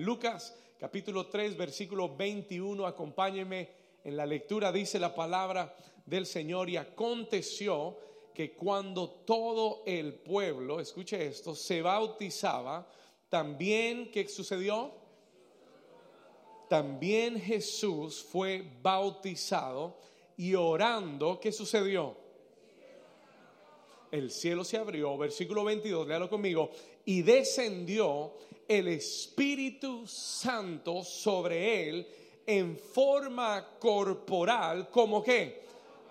Lucas capítulo 3, versículo 21, acompáñenme en la lectura, dice la palabra del Señor y aconteció que cuando todo el pueblo, escuche esto, se bautizaba, también, ¿qué sucedió? También Jesús fue bautizado y orando, ¿qué sucedió? El cielo se abrió, versículo 22, léalo conmigo, y descendió el Espíritu Santo sobre él en forma corporal, como qué?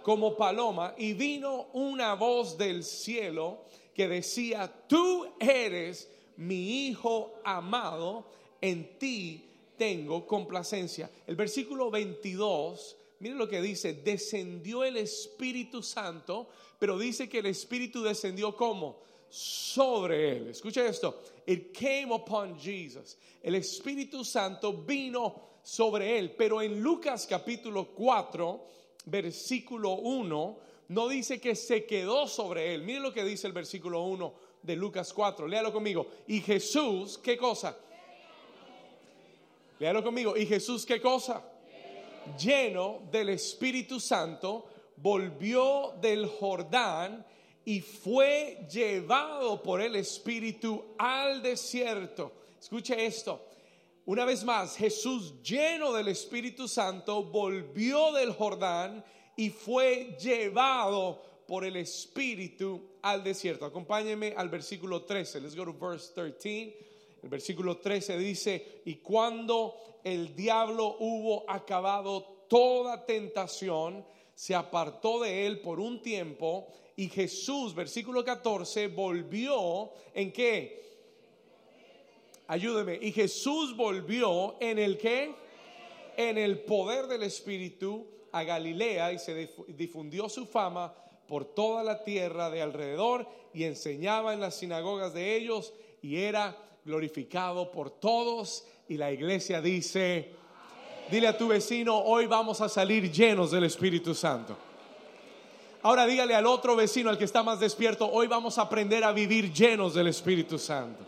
Como paloma, y vino una voz del cielo que decía, tú eres mi Hijo amado, en ti tengo complacencia. El versículo 22, mire lo que dice, descendió el Espíritu Santo, pero dice que el Espíritu descendió como sobre él. Escucha esto, it came upon Jesus. El Espíritu Santo vino sobre él. Pero en Lucas capítulo 4, versículo 1, no dice que se quedó sobre él. Miren lo que dice el versículo 1 de Lucas 4. Léalo conmigo. Y Jesús, ¿qué cosa? Léalo conmigo. ¿Y Jesús qué cosa? Lleno del Espíritu Santo, volvió del Jordán y fue llevado por el Espíritu al desierto. Escuche esto. Una vez más, Jesús lleno del Espíritu Santo volvió del Jordán y fue llevado por el Espíritu al desierto. Acompáñenme al versículo 13. Let's go to verse 13. El versículo 13 dice, y cuando el diablo hubo acabado toda tentación, se apartó de él por un tiempo y Jesús, versículo 14, volvió en qué? Ayúdeme. Y Jesús volvió en el que? En el poder del Espíritu a Galilea y se difundió su fama por toda la tierra de alrededor y enseñaba en las sinagogas de ellos y era glorificado por todos. Y la iglesia dice, dile a tu vecino, hoy vamos a salir llenos del Espíritu Santo. Ahora dígale al otro vecino, al que está más despierto, hoy vamos a aprender a vivir llenos del Espíritu Santo.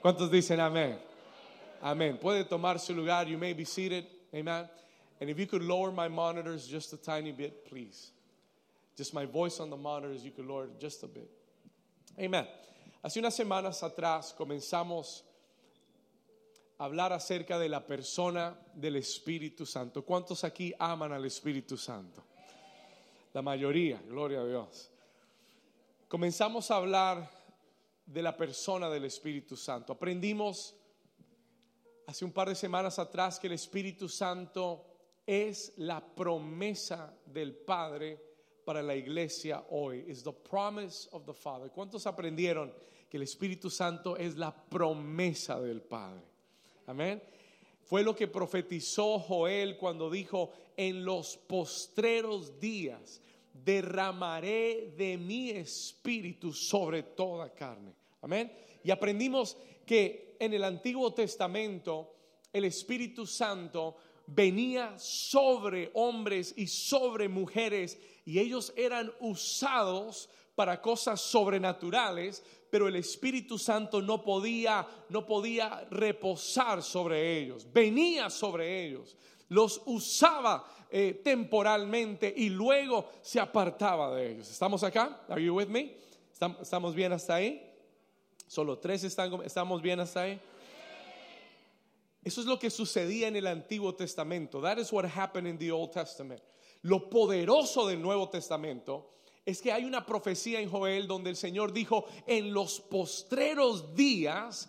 ¿Cuántos dicen amén? Amén. Puede tomar su lugar. You may be seated. Amen. And if you could lower my monitors just a tiny bit, please. Just my voice on the monitors, you could lower just a bit. Amen. Hace unas semanas atrás comenzamos a hablar acerca de la persona del Espíritu Santo. ¿Cuántos aquí aman al Espíritu Santo? La mayoría, gloria a Dios. Comenzamos a hablar de la persona del Espíritu Santo. Aprendimos hace un par de semanas atrás que el Espíritu Santo es la promesa del Padre para la iglesia hoy. Es the promise of the Father. ¿Cuántos aprendieron que el Espíritu Santo es la promesa del Padre? Amén. Fue lo que profetizó Joel cuando dijo, en los postreros días derramaré de mi espíritu sobre toda carne. Amén. Y aprendimos que en el Antiguo Testamento el Espíritu Santo venía sobre hombres y sobre mujeres y ellos eran usados para cosas sobrenaturales, pero el Espíritu Santo no podía no podía reposar sobre ellos. Venía sobre ellos, los usaba eh, temporalmente y luego se apartaba de ellos. ¿Estamos acá? Are you with me? ¿Estamos bien hasta ahí? Solo tres están, estamos bien hasta ahí. Eso es lo que sucedía en el Antiguo Testamento. That is what happened in the Old Testament. Lo poderoso del Nuevo Testamento es que hay una profecía en Joel donde el Señor dijo, en los postreros días,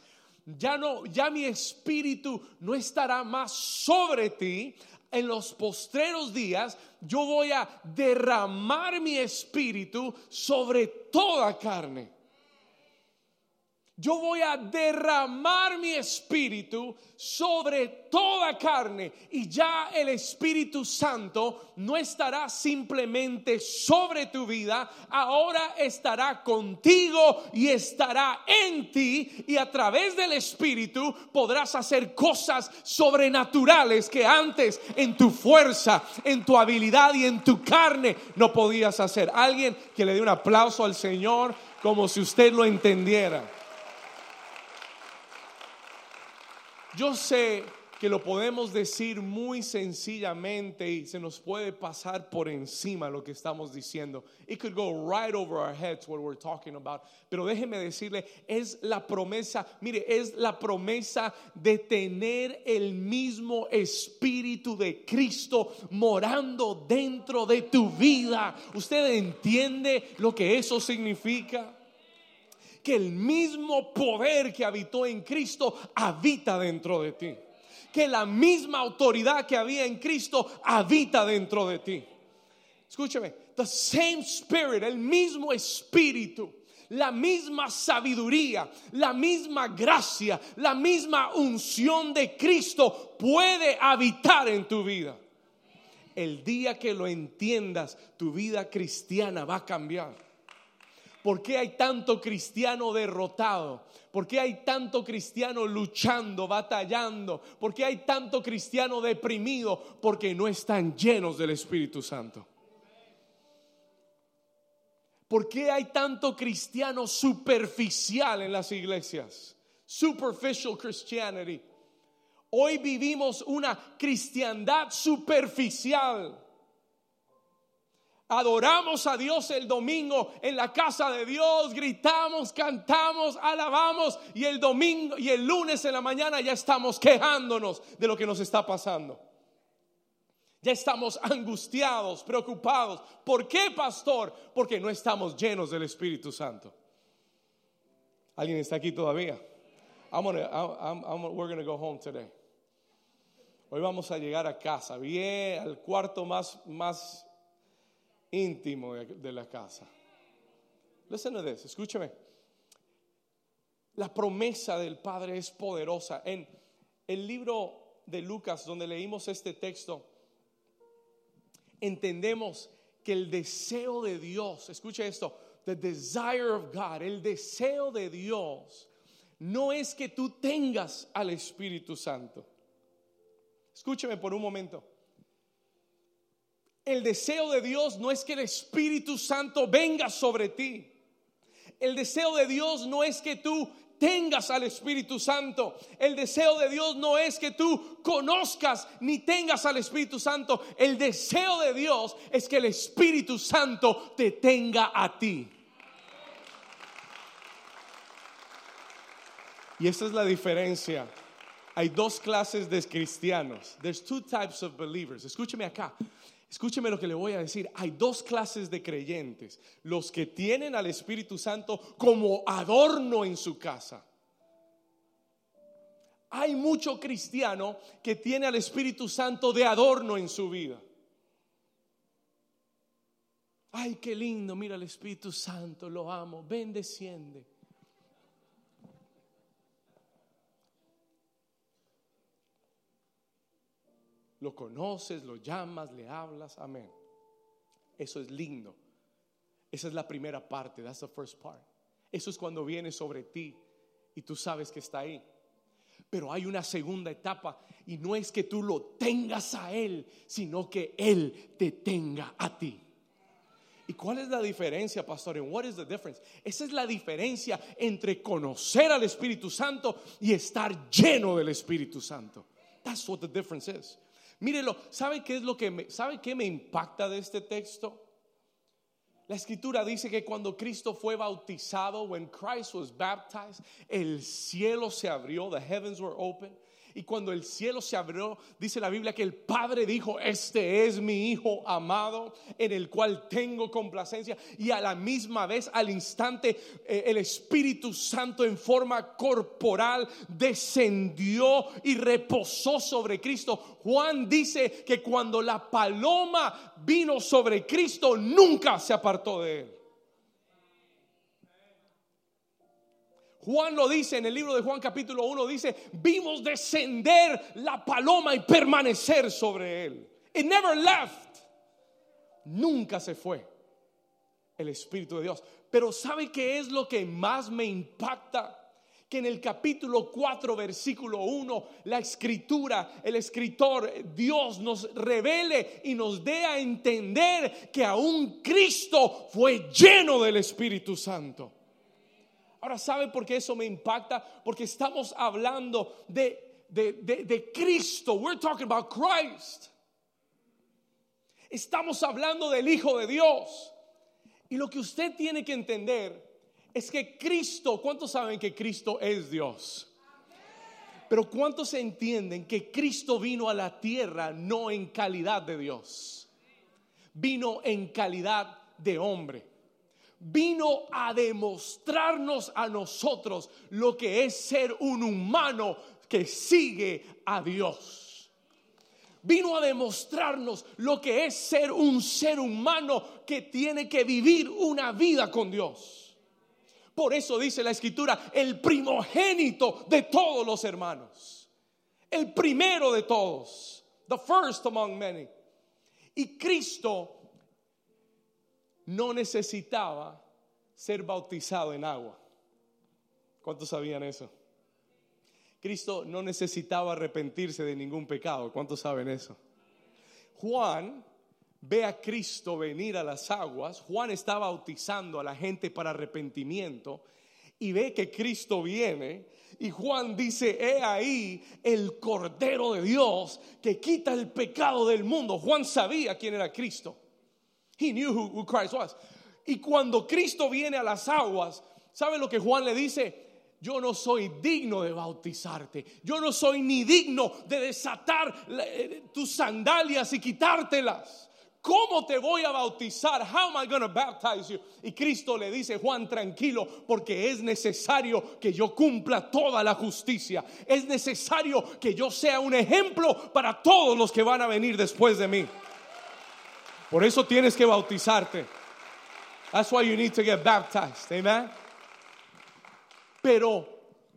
ya no, ya mi espíritu no estará más sobre ti, en los postreros días yo voy a derramar mi espíritu sobre toda carne. Yo voy a derramar mi espíritu sobre toda carne y ya el Espíritu Santo no estará simplemente sobre tu vida, ahora estará contigo y estará en ti y a través del Espíritu podrás hacer cosas sobrenaturales que antes en tu fuerza, en tu habilidad y en tu carne no podías hacer. Alguien que le dé un aplauso al Señor como si usted lo entendiera. Yo sé que lo podemos decir muy sencillamente y se nos puede pasar por encima lo que estamos diciendo. It could go right over our heads what we're talking about. Pero déjeme decirle, es la promesa, mire, es la promesa de tener el mismo espíritu de Cristo morando dentro de tu vida. ¿Usted entiende lo que eso significa? Que el mismo poder que habitó en Cristo habita dentro de ti que la misma autoridad que había en Cristo habita dentro de ti. Escúchame, the same spirit, el mismo espíritu, la misma sabiduría, la misma gracia, la misma unción de Cristo puede habitar en tu vida. El día que lo entiendas, tu vida cristiana va a cambiar. ¿Por qué hay tanto cristiano derrotado? ¿Por qué hay tanto cristiano luchando, batallando? ¿Por qué hay tanto cristiano deprimido? Porque no están llenos del Espíritu Santo. ¿Por qué hay tanto cristiano superficial en las iglesias? Superficial Christianity. Hoy vivimos una cristiandad superficial. Adoramos a Dios el domingo en la casa de Dios, gritamos, cantamos, alabamos y el domingo y el lunes en la mañana ya estamos quejándonos de lo que nos está pasando. Ya estamos angustiados, preocupados. ¿Por qué, pastor? Porque no estamos llenos del Espíritu Santo. ¿Alguien está aquí todavía? we're go home today. Hoy vamos a llegar a casa, bien al cuarto más, más íntimo de, la casa. Listen to this, escúcheme. La promesa del Padre es poderosa. En el libro de Lucas, donde leímos este texto, entendemos que el deseo de Dios, escuche esto, the desire of God, el deseo de Dios, no es que tú tengas al Espíritu Santo. Escúcheme por un momento. El deseo de Dios no es que el Espíritu Santo venga sobre ti. El deseo de Dios no es que tú tengas al Espíritu Santo. El deseo de Dios no es que tú conozcas ni tengas al Espíritu Santo. El deseo de Dios es que el Espíritu Santo te tenga a ti. Y esa es la diferencia. Hay dos clases de cristianos. There's two types of believers. Escúcheme acá. Escúcheme lo que le voy a decir. Hay dos clases de creyentes. Los que tienen al Espíritu Santo como adorno en su casa. Hay mucho cristiano que tiene al Espíritu Santo de adorno en su vida. Ay, qué lindo, mira el Espíritu Santo, lo amo, ven, desciende. Lo conoces, lo llamas, le hablas, amén. Eso es lindo. Esa es la primera parte, that's the first part. Eso es cuando viene sobre ti y tú sabes que está ahí. Pero hay una segunda etapa y no es que tú lo tengas a Él, sino que Él te tenga a ti. ¿Y cuál es la diferencia, pastor? what is the difference? Esa es la diferencia entre conocer al Espíritu Santo y estar lleno del Espíritu Santo. That's what the difference is. Mírelo, ¿sabe qué es lo que me, sabe qué me impacta de este texto? La escritura dice que cuando Cristo fue bautizado, when Christ was baptized, el cielo se abrió, the heavens were open. Y cuando el cielo se abrió, dice la Biblia que el Padre dijo, este es mi Hijo amado, en el cual tengo complacencia. Y a la misma vez, al instante, eh, el Espíritu Santo en forma corporal descendió y reposó sobre Cristo. Juan dice que cuando la paloma vino sobre Cristo, nunca se apartó de él. Juan lo dice en el libro de Juan capítulo 1, dice, vimos descender la paloma y permanecer sobre él. It never left. Nunca se fue el Espíritu de Dios. Pero ¿sabe qué es lo que más me impacta? Que en el capítulo 4, versículo 1, la escritura, el escritor, Dios nos revele y nos dé a entender que aún Cristo fue lleno del Espíritu Santo. Ahora, ¿sabe por qué eso me impacta? Porque estamos hablando de de, de, de Cristo. We're talking about Christ. Estamos hablando del Hijo de Dios. Y lo que usted tiene que entender es que Cristo, ¿cuántos saben que Cristo es Dios? Pero ¿cuántos entienden que Cristo vino a la tierra no en calidad de Dios? Vino en calidad de hombre. Vino a demostrarnos a nosotros lo que es ser un humano que sigue a Dios. Vino a demostrarnos lo que es ser un ser humano que tiene que vivir una vida con Dios. Por eso dice la escritura, el primogénito de todos los hermanos. El primero de todos. The first among many. Y Cristo no necesitaba ser bautizado en agua. ¿Cuántos sabían eso? Cristo no necesitaba arrepentirse de ningún pecado. ¿Cuántos saben eso? Juan ve a Cristo venir a las aguas, Juan está bautizando a la gente para arrepentimiento y ve que Cristo viene y Juan dice, he ahí el Cordero de Dios que quita el pecado del mundo. Juan sabía quién era Cristo. He knew who, Christ was. Y cuando Cristo viene a las aguas, ¿sabe lo que Juan le dice? yo no soy digno de bautizarte. Yo no soy ni digno de desatar eh, tus sandalias y quitártelas. ¿Cómo te voy a bautizar? How am I going to baptize you? Y Cristo le dice, Juan, tranquilo, porque es necesario que yo cumpla toda la justicia. Es necesario que yo sea un ejemplo para todos los que van a venir después de mí. Por eso tienes que bautizarte. That's why you need to get baptized. Amen. Pero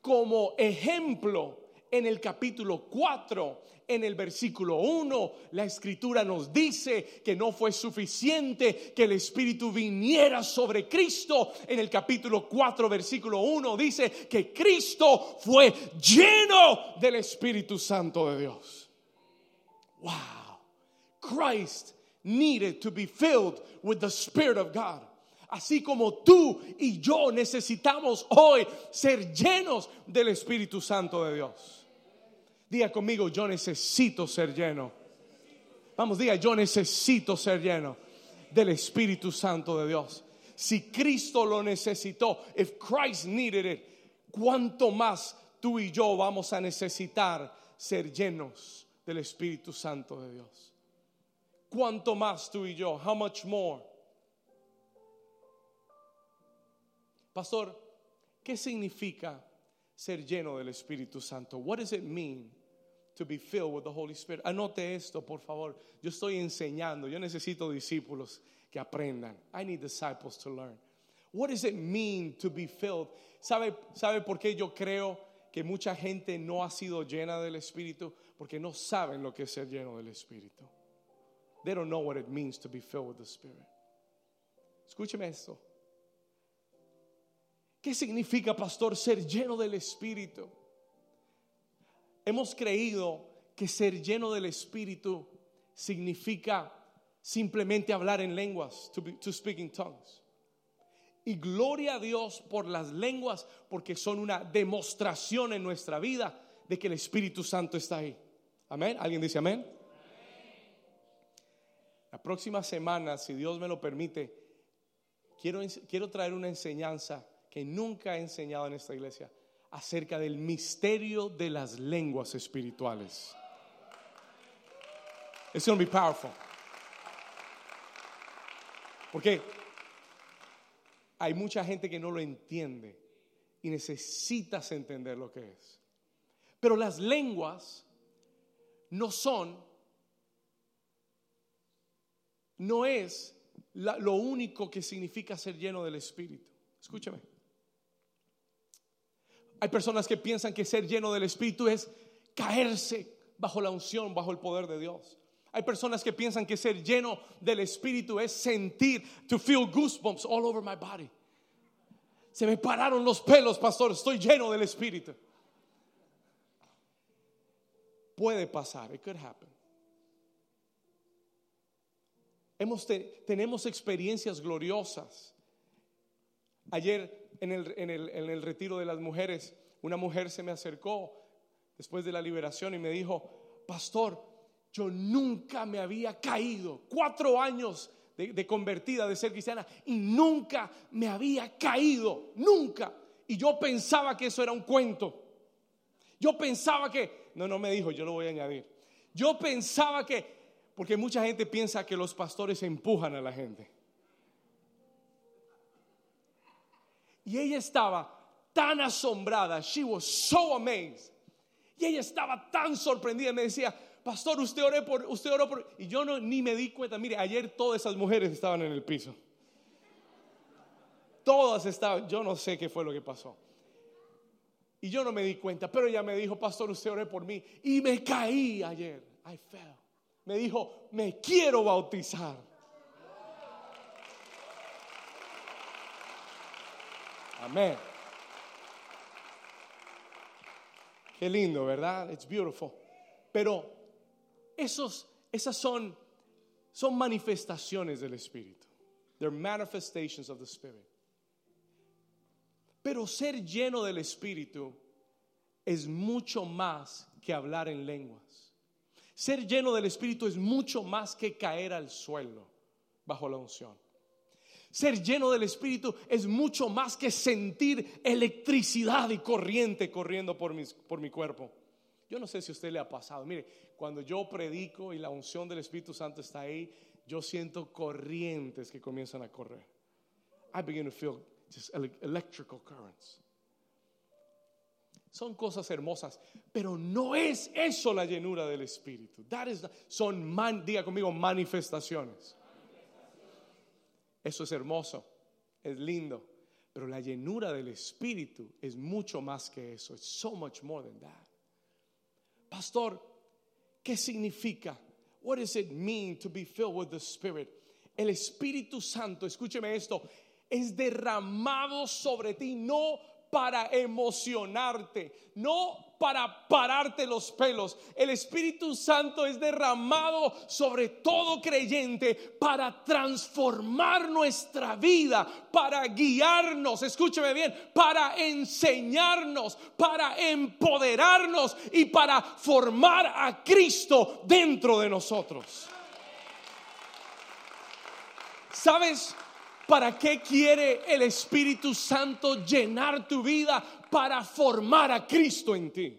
como ejemplo, en el capítulo 4 en el versículo 1, la escritura nos dice que no fue suficiente que el Espíritu viniera sobre Cristo. En el capítulo 4, versículo 1, dice que Cristo fue lleno del Espíritu Santo de Dios. Wow. Christ needed to be filled with the Spirit of God así como tú y yo necesitamos hoy ser llenos del Espíritu Santo de Dios. Diga conmigo, yo necesito ser lleno. Vamos, diga, yo necesito ser lleno del Espíritu Santo de Dios. Si Cristo lo necesitó, if Christ needed it, ¿cuánto más tú y yo vamos a necesitar ser llenos del Espíritu Santo de Dios? ¿Cuánto más tú y yo? How much more? Pastor, ¿qué significa ser lleno del Espíritu Santo? What does it mean to be filled with the Holy Spirit. Anote esto, por favor. Yo estoy enseñando. Yo necesito discípulos que aprendan. I need disciples to learn. What does it mean to be filled? ¿Sabe, ¿Sabe por qué yo creo que mucha gente no ha sido llena del Espíritu? Porque no saben lo que es ser lleno del Espíritu. They don't know what it means to be filled with the Spirit. Escúcheme esto. ¿Qué significa, pastor, ser lleno del Espíritu? Hemos creído que ser lleno del Espíritu significa simplemente hablar en lenguas, to, speak in tongues. Y gloria a Dios por las lenguas, porque son una demostración en nuestra vida de que el Espíritu Santo está ahí. Amén. ¿Alguien dice amén? La próxima semana, si Dios me lo permite, quiero, quiero traer una enseñanza que nunca he enseñado en esta iglesia acerca del misterio de las lenguas espirituales. It's going to be powerful. Porque hay mucha gente que no lo entiende y necesitas entender lo que es. Pero las lenguas no son, no es lo único que significa ser lleno del Espíritu. Escúchame. Hay personas que piensan que ser lleno del Espíritu es caerse bajo la unción, bajo el poder de Dios. Hay personas que piensan que ser lleno del Espíritu es sentir, to feel goosebumps all over my body. Se me pararon los pelos, pastor, estoy lleno del Espíritu. Puede pasar, it could happen. Tenemos experiencias gloriosas. Ayer en el, en, el, en el retiro de las mujeres, una mujer se me acercó después de la liberación y me dijo, pastor, yo nunca me había caído. Cuatro años de, de, convertida, de ser cristiana, y nunca me había caído, nunca. Y yo pensaba que eso era un cuento. Yo pensaba que, no, no me dijo, yo lo voy a añadir. Yo pensaba que, porque mucha gente piensa que los pastores empujan a la gente. Y ella estaba tan asombrada, she was so amazed. Y ella estaba tan sorprendida, me decía, pastor, usted oró por, usted oró por, y yo no, ni me di cuenta, mire, ayer todas esas mujeres estaban en el piso. Todas estaban, yo no sé qué fue lo que pasó. Y yo no me di cuenta, pero ella me dijo, pastor, usted oró por mí. Y me caí ayer. I fell. Me dijo, me quiero bautizar. Amén. Qué lindo, ¿verdad? It's beautiful. Pero esos, esas son, son manifestaciones del Espíritu. They're manifestations of the Spirit. Pero ser lleno del Espíritu es mucho más que hablar en lenguas. Ser lleno del Espíritu es mucho más que caer al suelo bajo la unción. Ser lleno del Espíritu es mucho más que sentir electricidad y corriente corriendo por, por mi cuerpo. Yo no sé si a usted le ha pasado. Mire, cuando yo predico y la unción del Espíritu Santo está ahí, yo siento corrientes que comienzan a correr. I begin to feel just electrical currents. Son cosas hermosas, pero no es eso la llenura del Espíritu. That is, son, diga conmigo, manifestaciones. Eso es hermoso, es lindo, pero la llenura del Espíritu es mucho más que eso. It's so much more than that. Pastor, ¿qué significa? What does it mean to be filled with the Spirit? El Espíritu Santo, escúcheme esto, es derramado sobre ti, no para emocionarte, no para pararte los pelos. El Espíritu Santo es derramado sobre todo creyente para transformar nuestra vida, para guiarnos, escúcheme bien, para enseñarnos, para empoderarnos y para formar a Cristo dentro de nosotros. ¿Sabes? ¿Para qué quiere el Espíritu Santo llenar tu vida? Para formar a Cristo en ti.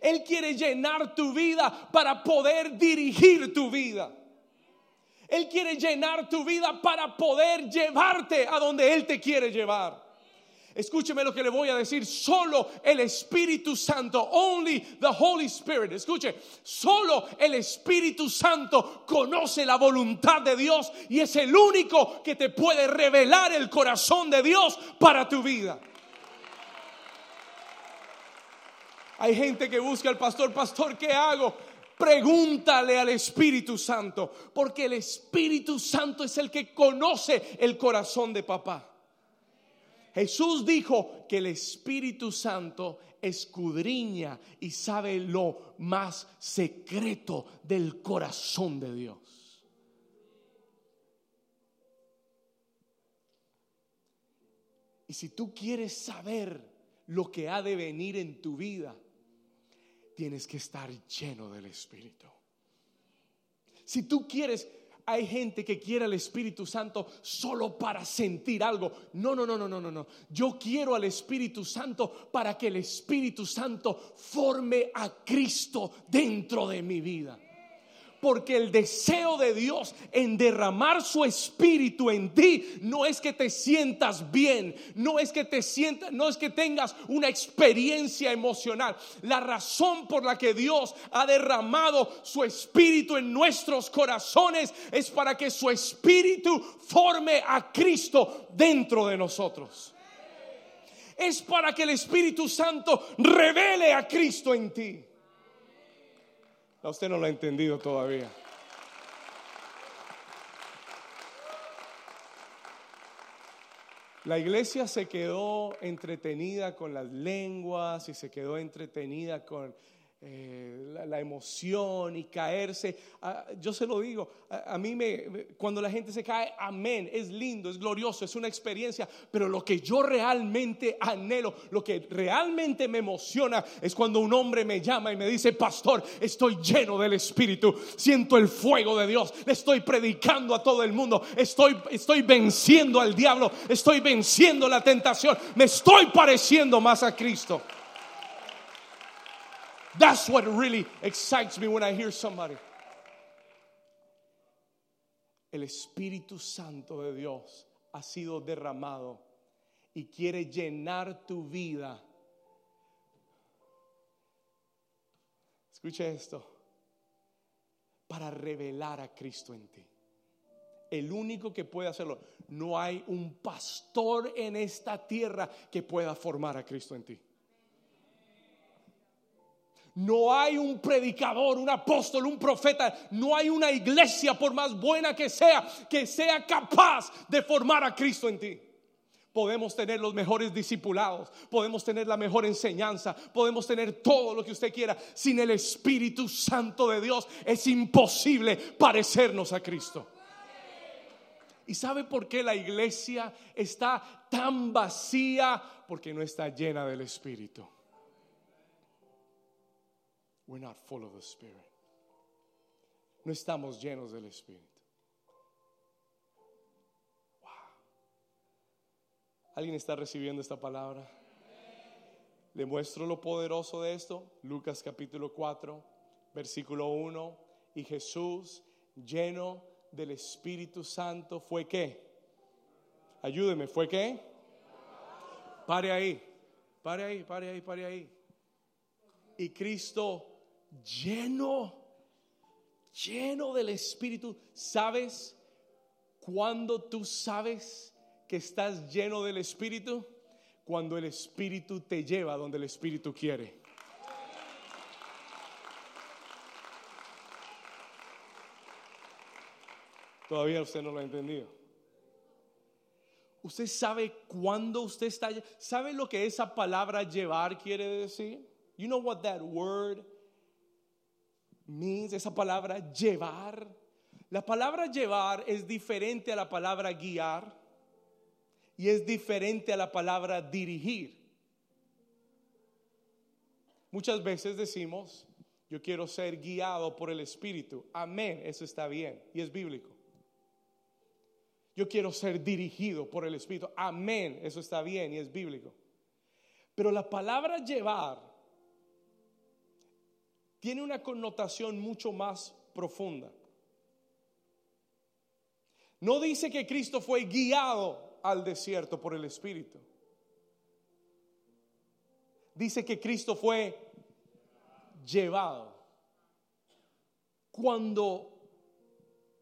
Él quiere llenar tu vida para poder dirigir tu vida. Él quiere llenar tu vida para poder llevarte a donde Él te quiere llevar. Escúcheme lo que le voy a decir. Solo el Espíritu Santo, only the Holy Spirit. Escuche, solo el Espíritu Santo conoce la voluntad de Dios y es el único que te puede revelar el corazón de Dios para tu vida. Hay gente que busca al pastor, pastor, ¿qué hago? Pregúntale al Espíritu Santo, porque el Espíritu Santo es el que conoce el corazón de papá. Jesús dijo que el Espíritu Santo escudriña y sabe lo más secreto del corazón de Dios. Y si tú quieres saber lo que ha de venir en tu vida, tienes que estar lleno del Espíritu. Si tú quieres hay gente que quiere al Espíritu Santo solo para sentir algo. No, no, no, no, no, no, no. Yo quiero al Espíritu Santo para que el Espíritu Santo forme a Cristo dentro de mi vida porque el deseo de Dios en derramar su espíritu en ti no es que te sientas bien, no es que te sientas, no es que tengas una experiencia emocional. La razón por la que Dios ha derramado su espíritu en nuestros corazones es para que su espíritu forme a Cristo dentro de nosotros. Es para que el Espíritu Santo revele a Cristo en ti. Usted no lo ha entendido todavía. La iglesia se quedó entretenida con las lenguas y se quedó entretenida con eh, la, emoción y caerse. Ah, yo se lo digo, a, mí me, me- cuando la gente se cae, amén, es lindo, es glorioso, es una experiencia, pero lo que yo realmente anhelo, lo que realmente me emociona es cuando un hombre me llama y me dice, pastor, estoy lleno del Espíritu, siento el fuego de Dios, le estoy predicando a todo el mundo, estoy, estoy venciendo al diablo, estoy venciendo la tentación, me estoy pareciendo más a Cristo. That's what really excites me when I hear somebody. El Espíritu Santo de Dios ha sido derramado y quiere llenar tu vida. Escucha esto. Para revelar a Cristo en ti. El único que puede hacerlo. No hay un pastor en esta tierra que pueda formar a Cristo en ti. No hay un predicador, un apóstol, un profeta. No hay una iglesia, por más buena que sea, que sea capaz de formar a Cristo en ti. Podemos tener los mejores discipulados, podemos tener la mejor enseñanza, podemos tener todo lo que usted quiera. Sin el Espíritu Santo de Dios es imposible parecernos a Cristo. ¿Y sabe por qué la iglesia está tan vacía? Porque no está llena del Espíritu. We're not full of the Spirit. No estamos llenos del Espíritu. Wow. ¿Alguien está recibiendo esta palabra? Le muestro lo poderoso de esto. Lucas capítulo 4, versículo 1. Y Jesús, lleno del Espíritu Santo, fue qué? Ayúdeme, ¿fue qué? Pare ahí, pare ahí, pare ahí, pare ahí. Y Cristo lleno, lleno del Espíritu. ¿Sabes cuándo tú sabes que estás lleno del Espíritu? Cuando el Espíritu te lleva donde el Espíritu quiere. Todavía usted no lo ha entendido. Usted sabe cuándo usted está. ¿Sabe lo que esa palabra llevar quiere decir? You know what that word means? Esa palabra llevar. La palabra llevar es diferente a la palabra guiar y es diferente a la palabra dirigir. Muchas veces decimos, yo quiero ser guiado por el Espíritu. Amén, eso está bien y es bíblico. Yo quiero ser dirigido por el Espíritu. Amén, eso está bien y es bíblico. Pero la palabra llevar tiene una connotación mucho más profunda. No dice que Cristo fue guiado al desierto por el Espíritu. Dice que Cristo fue llevado. Cuando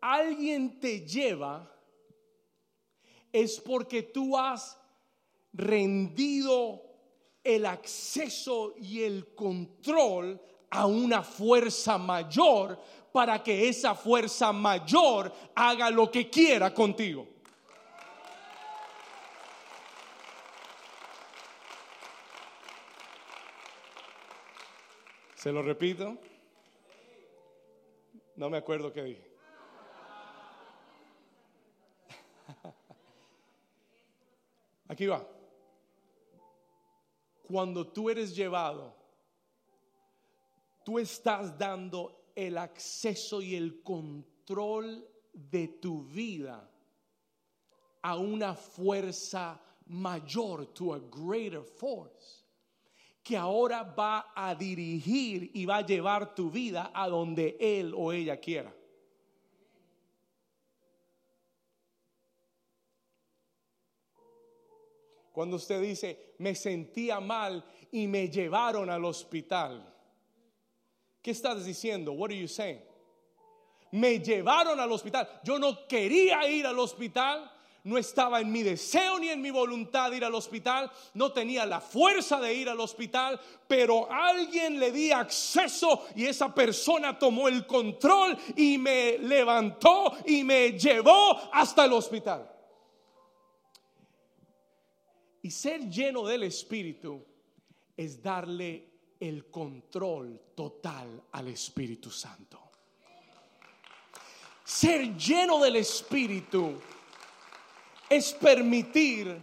alguien te lleva, es porque tú has rendido el acceso y el control a una fuerza mayor para que esa fuerza mayor haga lo que quiera contigo. Se lo repito. No me acuerdo qué dije. Aquí va. Cuando tú eres llevado, tú estás dando el acceso y el control de tu vida a una fuerza mayor, to a greater force, que ahora va a dirigir y va a llevar tu vida a donde él o ella quiera. Cuando usted dice, me sentía mal y me llevaron al hospital. ¿Qué estás diciendo? What are you saying? Me llevaron al hospital. Yo no quería ir al hospital. No estaba en mi deseo ni en mi voluntad ir al hospital. No tenía la fuerza de ir al hospital. Pero alguien le di acceso y esa persona tomó el control y me levantó y me llevó hasta el hospital. Y ser lleno del Espíritu es darle el control total al Espíritu Santo. Ser lleno del Espíritu es permitir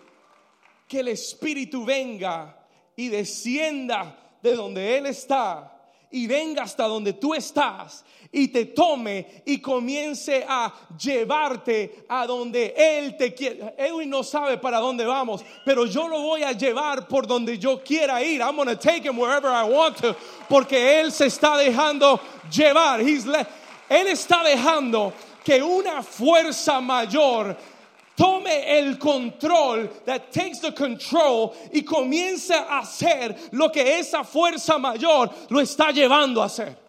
que el Espíritu venga y descienda de donde Él está y venga hasta donde tú estás y te tome y comience a llevarte a donde Él te quiere. Edwin no sabe para dónde vamos, pero yo lo voy a llevar por donde yo quiera ir. I'm going to take him wherever I want to, porque Él se está dejando llevar. él está dejando que una fuerza mayor tome el control, that takes the control y comienza a hacer lo que esa fuerza mayor lo está llevando a hacer.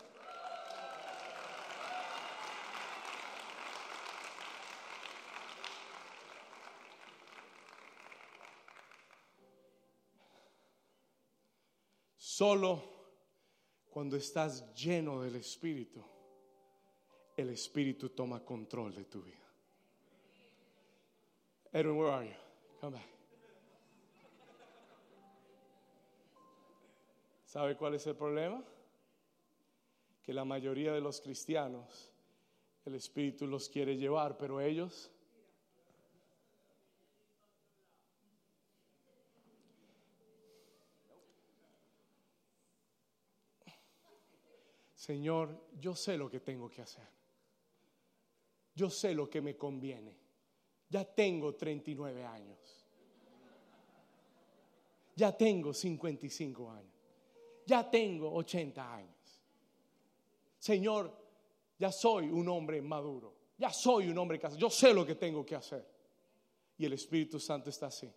Solo cuando estás lleno del Espíritu, el Espíritu toma control de tu vida. Edwin, where are you? Come back. ¿Sabe cuál es el problema? Que la mayoría de los cristianos, el Espíritu los quiere llevar, pero ellos Señor, yo sé lo que tengo que hacer. Yo sé lo que me conviene. Ya tengo 39 años. Ya tengo 55 años. Ya tengo 80 años. Señor, ya soy un hombre maduro. Ya soy un hombre casado. Yo sé lo que tengo que hacer. Y el Espíritu Santo está así.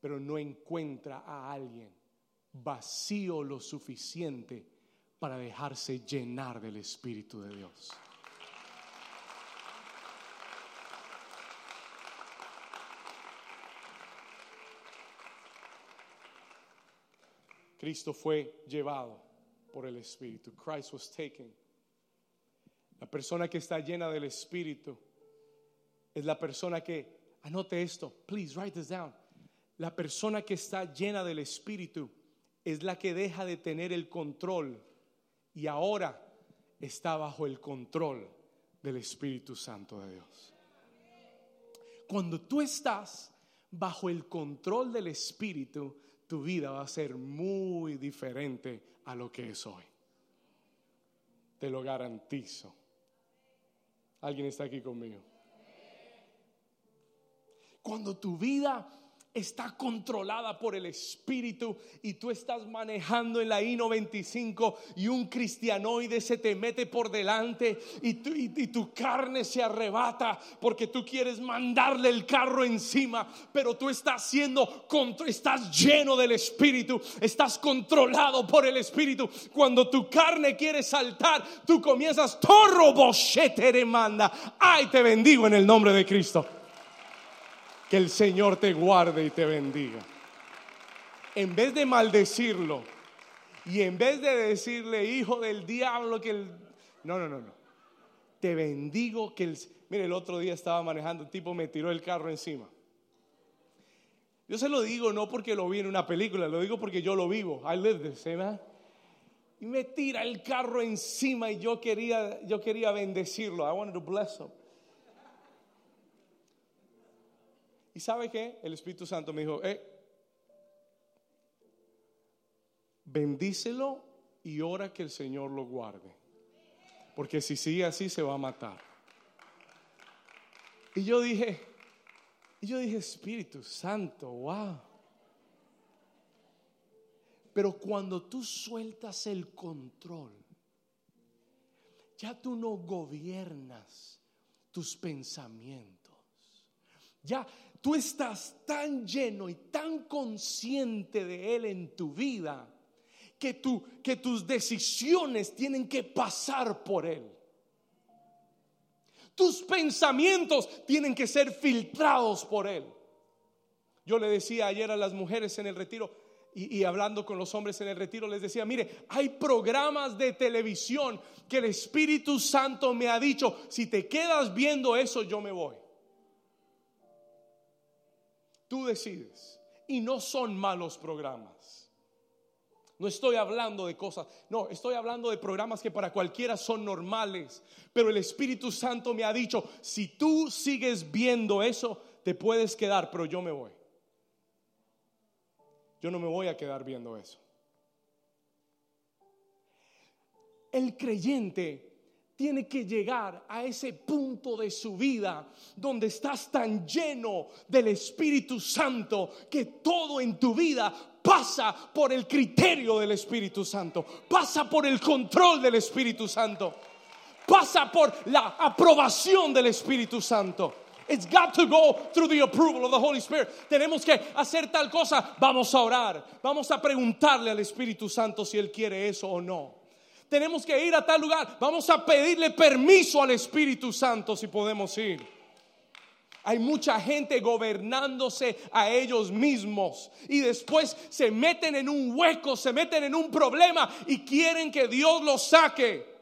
Pero no encuentra a alguien vacío lo suficiente para dejarse llenar del Espíritu de Dios. Cristo fue llevado por el Espíritu. Christ was taken. La persona que está llena del Espíritu es la persona que, anote esto, please write this down. La persona que está llena del Espíritu es la que deja de tener el control y ahora está bajo el control del Espíritu Santo de Dios. Cuando tú estás bajo el control del Espíritu, tu vida va a ser muy diferente a lo que es hoy. Te lo garantizo. ¿Alguien está aquí conmigo? Cuando tu vida está controlada por el Espíritu y tú estás manejando en la I-95 y un cristianoide se te mete por delante y tu, y tu carne se arrebata porque tú quieres mandarle el carro encima, pero tú estás siendo, estás lleno del Espíritu, estás controlado por el Espíritu. Cuando tu carne quiere saltar, tú comienzas, torro te manda. Ay, te bendigo en el nombre de Cristo. Que el Señor te guarde y te bendiga. En vez de maldecirlo y en vez de decirle, hijo del diablo, que el... No, no, no, no. Te bendigo que el... Mire, el otro día estaba manejando, un tipo me tiró el carro encima. Yo se lo digo no porque lo vi en una película, lo digo porque yo lo vivo. I live this, amen. Y me tira el carro encima y yo quería, yo quería bendecirlo. I wanted to bless him. ¿Y sabe qué? El Espíritu Santo me dijo, eh, bendícelo y ora que el Señor lo guarde. Porque si sigue así se va a matar. Y yo dije, y yo dije, Espíritu Santo, wow. Pero cuando tú sueltas el control, ya tú no gobiernas tus pensamientos. Ya tú estás tan lleno y tan consciente de Él en tu vida que, tus decisiones tienen que pasar por Él. Tus pensamientos tienen que ser filtrados por Él. Yo le decía ayer a las mujeres en el retiro y, hablando con los hombres en el retiro, les decía, mire, hay programas de televisión que el Espíritu Santo me ha dicho, si te quedas viendo eso, yo me voy. Tú decides. Y no son malos programas. No estoy hablando de cosas, no, estoy hablando de programas que para cualquiera son normales. Pero el Espíritu Santo me ha dicho, si tú sigues viendo eso, te puedes quedar, pero yo me voy. Yo no me voy a quedar viendo eso. El creyente tiene que llegar a ese punto de su vida donde estás tan lleno del Espíritu Santo que todo en tu vida pasa por el criterio del Espíritu Santo, pasa por el control del Espíritu Santo, pasa por la aprobación del Espíritu Santo. It's got to go through the approval of the Holy Spirit. Tenemos que hacer tal cosa, vamos a orar, vamos a preguntarle al Espíritu Santo si Él quiere eso o no tenemos que ir a tal lugar. Vamos a pedirle permiso al Espíritu Santo si podemos ir. Hay mucha gente gobernándose a ellos mismos y después se meten en un hueco, se meten en un problema y quieren que Dios los saque.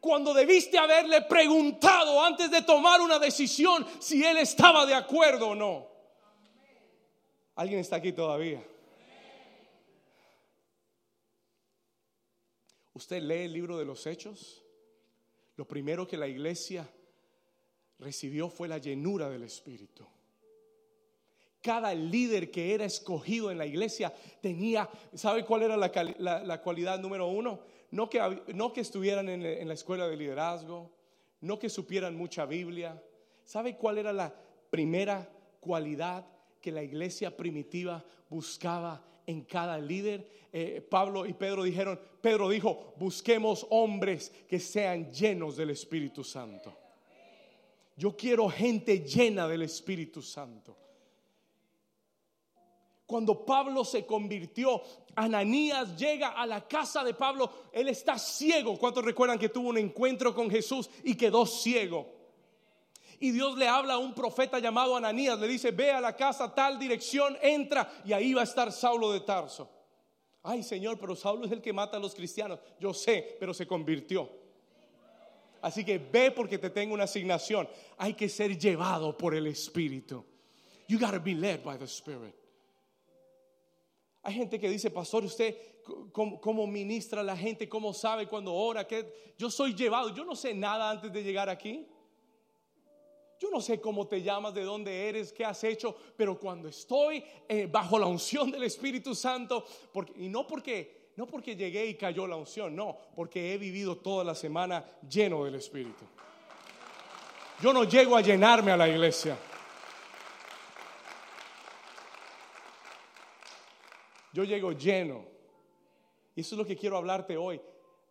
Cuando debiste haberle preguntado antes de tomar una decisión si él estaba de acuerdo o no. ¿Alguien está aquí todavía? Usted lee el libro de los hechos. Lo primero que la iglesia recibió fue la llenura del Espíritu. Cada líder que era escogido en la iglesia tenía, ¿sabe cuál era la, cualidad número uno? No que, no que estuvieran en, en la escuela de liderazgo, no que supieran mucha Biblia. ¿Sabe cuál era la primera cualidad que la iglesia primitiva buscaba en cada líder. Eh, Pablo y Pedro dijeron, Pedro dijo, busquemos hombres que sean llenos del Espíritu Santo. Yo quiero gente llena del Espíritu Santo. Cuando Pablo se convirtió, Ananías llega a la casa de Pablo, él está ciego. ¿Cuántos recuerdan que tuvo un encuentro con Jesús y quedó ciego? Y Dios le habla a un profeta llamado Ananías, le dice, ve a la casa tal dirección, entra y ahí va a estar Saulo de Tarso. Ay Señor, pero Saulo es el que mata a los cristianos. Yo sé, pero se convirtió. Así que ve porque te tengo una asignación. Hay que ser llevado por el Espíritu. You gotta be led by the Spirit. Hay gente que dice, pastor, usted cómo, ministra a la gente, cómo sabe cuando ora, que yo soy llevado. Yo no sé nada antes de llegar aquí. Yo no sé cómo te llamas, de dónde eres, qué has hecho, pero cuando estoy eh, bajo la unción del Espíritu Santo, y no porque, no porque llegué y cayó la unción, no, porque he vivido toda la semana lleno del Espíritu. Yo no llego a llenarme a la iglesia. Yo llego lleno. Y eso es lo que quiero hablarte hoy.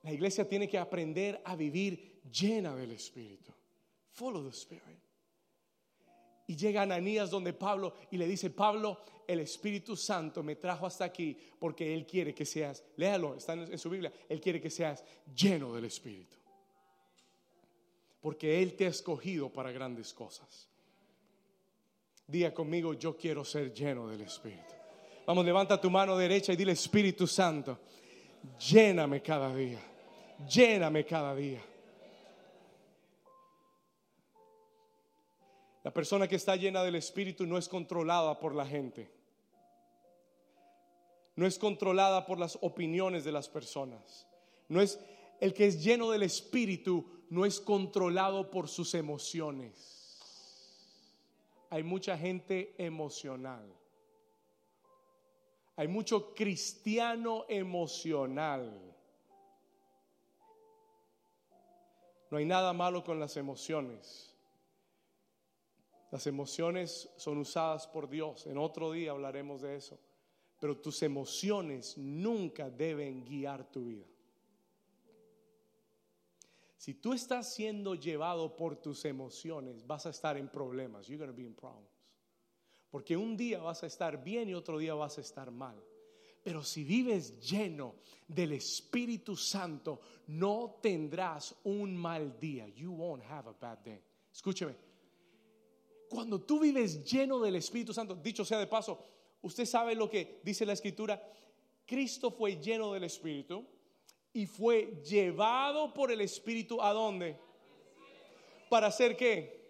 La iglesia tiene que aprender a vivir llena del Espíritu. Follow the Spirit. Y llega Ananías donde Pablo y le dice, Pablo, el Espíritu Santo me trajo hasta aquí porque Él quiere que seas, léalo, está en, su Biblia, Él quiere que seas lleno del Espíritu. Porque Él te ha escogido para grandes cosas. Diga conmigo, yo quiero ser lleno del Espíritu. Vamos, levanta tu mano derecha y dile, Espíritu Santo, lléname cada día, lléname cada día. La persona que está llena del Espíritu no es controlada por la gente. No es controlada por las opiniones de las personas. No es el que es lleno del Espíritu no es controlado por sus emociones. Hay mucha gente emocional. Hay mucho cristiano emocional. No hay nada malo con las emociones. Las emociones son usadas por Dios. En otro día hablaremos de eso. Pero tus emociones nunca deben guiar tu vida. Si tú estás siendo llevado por tus emociones, vas a estar en problemas. You're going to be in problems. Porque un día vas a estar bien y otro día vas a estar mal. Pero si vives lleno del Espíritu Santo, no tendrás un mal día. You won't have a bad day. Escúcheme, cuando tú vives lleno del Espíritu Santo, dicho sea de paso, usted sabe lo que dice la Escritura, Cristo fue lleno del Espíritu y fue llevado por el Espíritu a dónde? ¿Para hacer qué?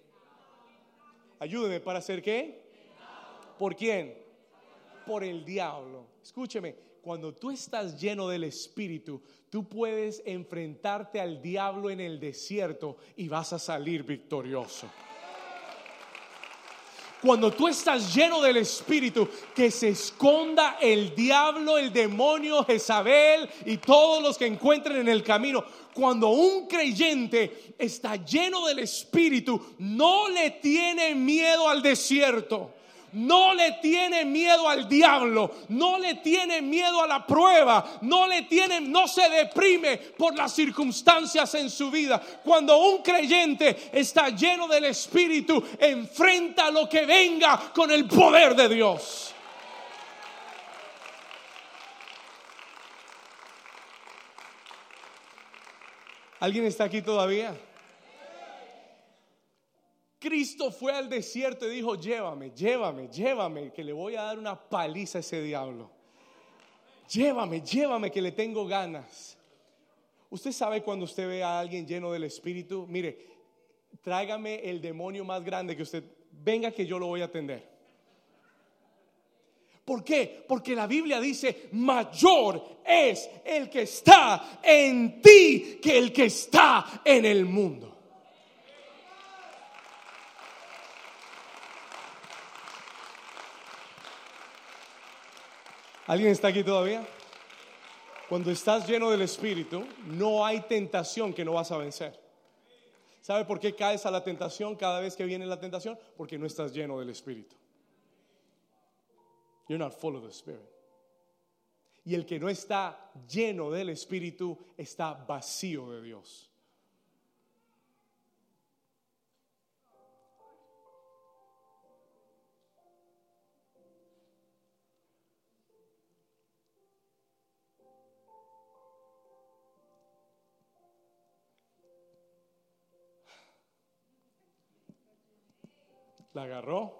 Ayúdeme, ¿para hacer qué? ¿Por quién? por el diablo. Escúcheme, cuando tú estás lleno del Espíritu, tú puedes enfrentarte al diablo en el desierto y vas a salir victorioso. Cuando tú estás lleno del Espíritu, que se esconda el diablo, el demonio, Jezabel y todos los que encuentren en el camino. Cuando un creyente está lleno del Espíritu, no le tiene miedo al desierto no le tiene miedo al diablo, no le tiene miedo a la prueba, no le tiene, no se deprime por las circunstancias en su vida. Cuando un creyente está lleno del Espíritu, enfrenta lo que venga con el poder de Dios. ¿Alguien está aquí todavía? Cristo fue al desierto y dijo, llévame, llévame, llévame, que le voy a dar una paliza a ese diablo. Llévame, llévame, que le tengo ganas. Usted sabe cuando usted ve a alguien lleno del Espíritu, mire, tráigame el demonio más grande que usted, venga que yo lo voy a atender. ¿Por qué? Porque la Biblia dice, mayor es el que está en ti que el que está en el mundo. ¿Alguien está aquí todavía? Cuando estás lleno del Espíritu, no hay tentación que no vas a vencer. ¿Sabe por qué caes a la tentación cada vez que viene la tentación? Porque no estás lleno del Espíritu. You're not full of the Spirit. Y el que no está lleno del Espíritu está vacío de Dios. La agarró.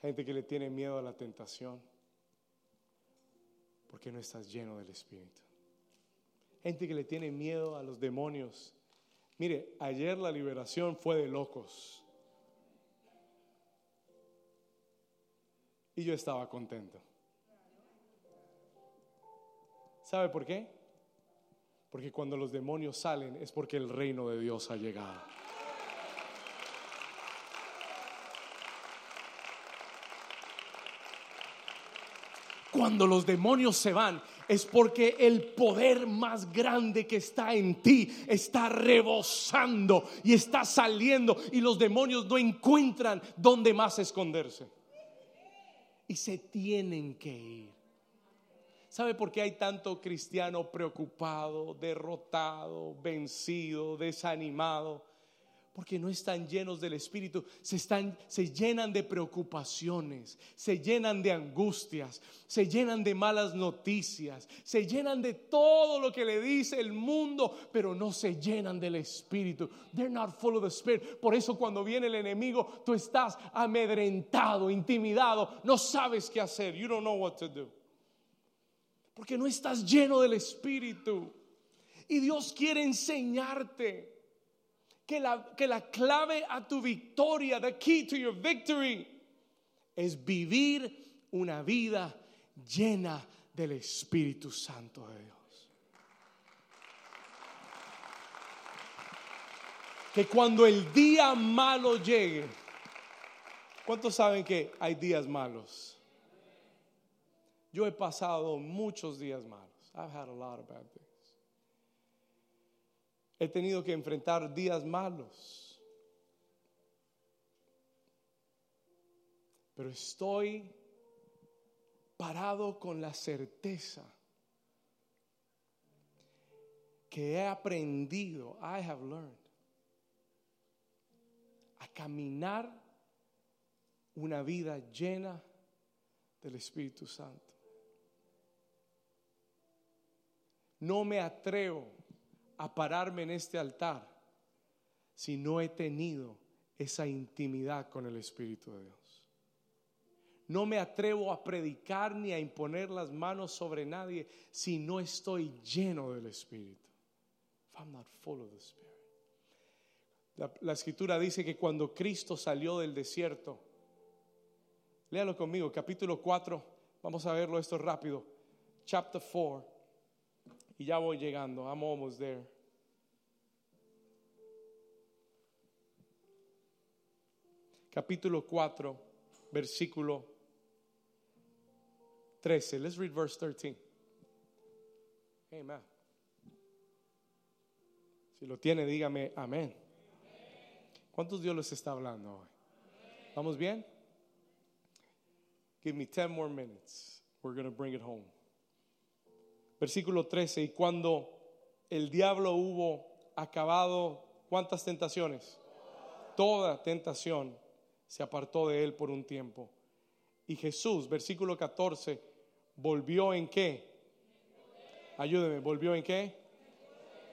Gente que le tiene miedo a la tentación porque no estás lleno del Espíritu. Gente que le tiene miedo a los demonios. Mire, ayer la liberación fue de locos. Y yo estaba contento. ¿Sabe por qué? Porque cuando los demonios salen es porque el reino de Dios ha llegado. Cuando los demonios se van es porque el poder más grande que está en ti está rebosando y está saliendo y los demonios no encuentran dónde más esconderse. Y se tienen que ir. ¿Sabe por qué hay tanto cristiano preocupado, derrotado, vencido, desanimado? Porque no están llenos del Espíritu, se, están, se llenan de preocupaciones, se llenan de angustias, se llenan de malas noticias, se llenan de todo lo que le dice el mundo, pero no se llenan del Espíritu. They're not full of the Spirit. Por eso cuando viene el enemigo, tú estás amedrentado, intimidado, no sabes qué hacer. You don't know what to do. Porque no estás lleno del Espíritu. Y Dios quiere enseñarte que la, que la clave a tu victoria, the key to your victory, es vivir una vida llena del Espíritu Santo de Dios. Que cuando el día malo llegue, ¿cuántos saben que hay días malos? Yo he pasado muchos días malos. I've had a lot of bad days. He tenido que enfrentar días malos. Pero estoy parado con la certeza que he aprendido, I have learned, a caminar una vida llena del Espíritu Santo. No me atrevo a pararme en este altar si no he tenido esa intimidad con el Espíritu de Dios. No me atrevo a predicar ni a imponer las manos sobre nadie si no estoy lleno del Espíritu. If I'm not full of the Spirit. La, la escritura dice que cuando Cristo salió del desierto, léalo conmigo, capítulo 4, vamos a verlo esto rápido, chapter 4, y ya voy llegando, I'm almost there. Capítulo 4, versículo 13. Let's read verse 13. Amen. Si lo tiene, dígame amén. ¿Cuántos Dios les está hablando hoy? ¿Vamos bien? Give me 10 more minutes. We're going to bring it home. Versículo 13. Y cuando el diablo hubo acabado, ¿cuántas tentaciones? Toda tentación se apartó de él por un tiempo. Y Jesús, versículo 14, volvió en qué? Ayúdeme, ¿volvió en qué?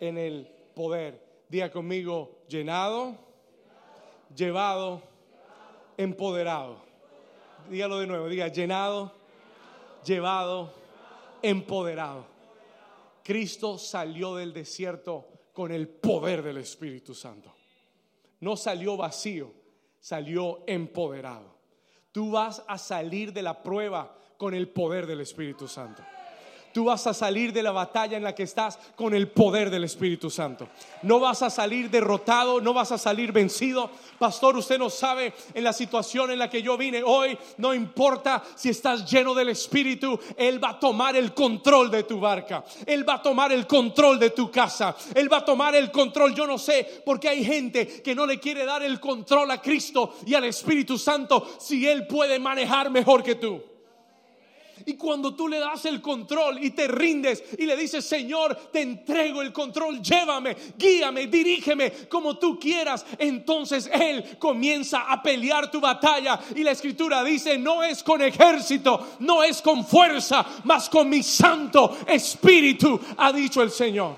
En el poder. Diga conmigo, llenado, llevado, empoderado. Dígalo de nuevo, diga llenado, llevado, empoderado. Cristo salió del desierto con el poder del Espíritu Santo. No salió vacío, salió empoderado. Tú vas a salir de la prueba con el poder del Espíritu Santo. Tú vas a salir de la batalla en la que estás con el poder del Espíritu Santo. No vas a salir derrotado, no vas a salir vencido. Pastor, usted no sabe en la situación en la que yo vine hoy, no importa si estás lleno del Espíritu, Él va a tomar el control de tu barca. Él va a tomar el control de tu casa. Él va a tomar el control. Yo no sé, porque hay gente que no le quiere dar el control a Cristo y al Espíritu Santo si Él puede manejar mejor que tú. Y cuando tú le das el control y te rindes y le dices, Señor, te entrego el control, llévame, guíame, dirígeme como tú quieras, entonces Él comienza a pelear tu batalla. Y la escritura dice, no es con ejército, no es con fuerza, mas con mi santo espíritu, ha dicho el Señor.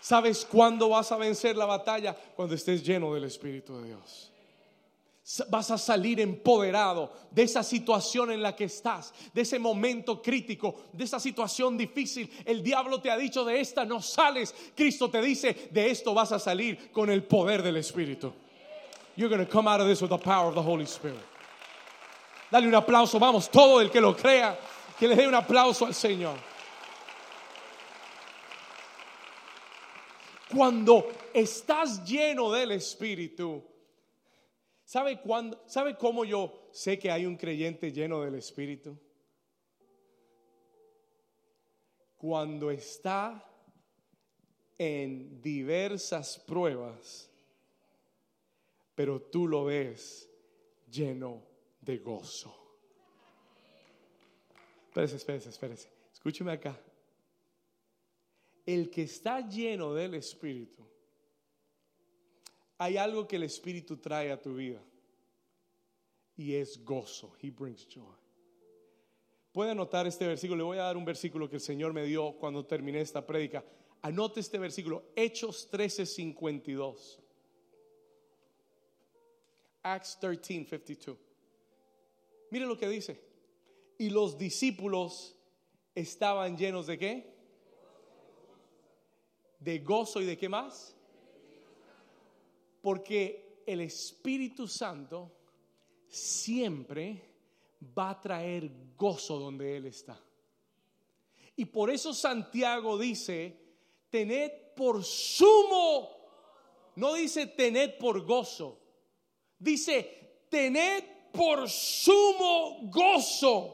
¿Sabes cuándo vas a vencer la batalla? Cuando estés lleno del Espíritu de Dios vas a salir empoderado de esa situación en la que estás, de ese momento crítico, de esa situación difícil. El diablo te ha dicho de esta no sales. Cristo te dice de esto vas a salir con el poder del Espíritu. You're going to come out of this with the power of the Holy Spirit. Dale un aplauso, vamos, todo el que lo crea, que le dé un aplauso al Señor. Cuando estás lleno del Espíritu, ¿Sabe, cuándo, ¿Sabe cómo yo sé que hay un creyente lleno del Espíritu? Cuando está en diversas pruebas, pero tú lo ves lleno de gozo. Espérese, espérese, espérese. Escúcheme acá. El que está lleno del Espíritu hay algo que el Espíritu trae a tu vida y es gozo. He brings joy. Puede anotar este versículo. Le voy a dar un versículo que el Señor me dio cuando terminé esta prédica. Anote este versículo, Hechos 13:52. Acts 13:52. Mire lo que dice. Y los discípulos estaban llenos de qué? De gozo y de qué más? Porque el Espíritu Santo siempre va a traer gozo donde Él está. Y por eso Santiago dice, tened por sumo, no dice tened por gozo, dice tened por sumo gozo.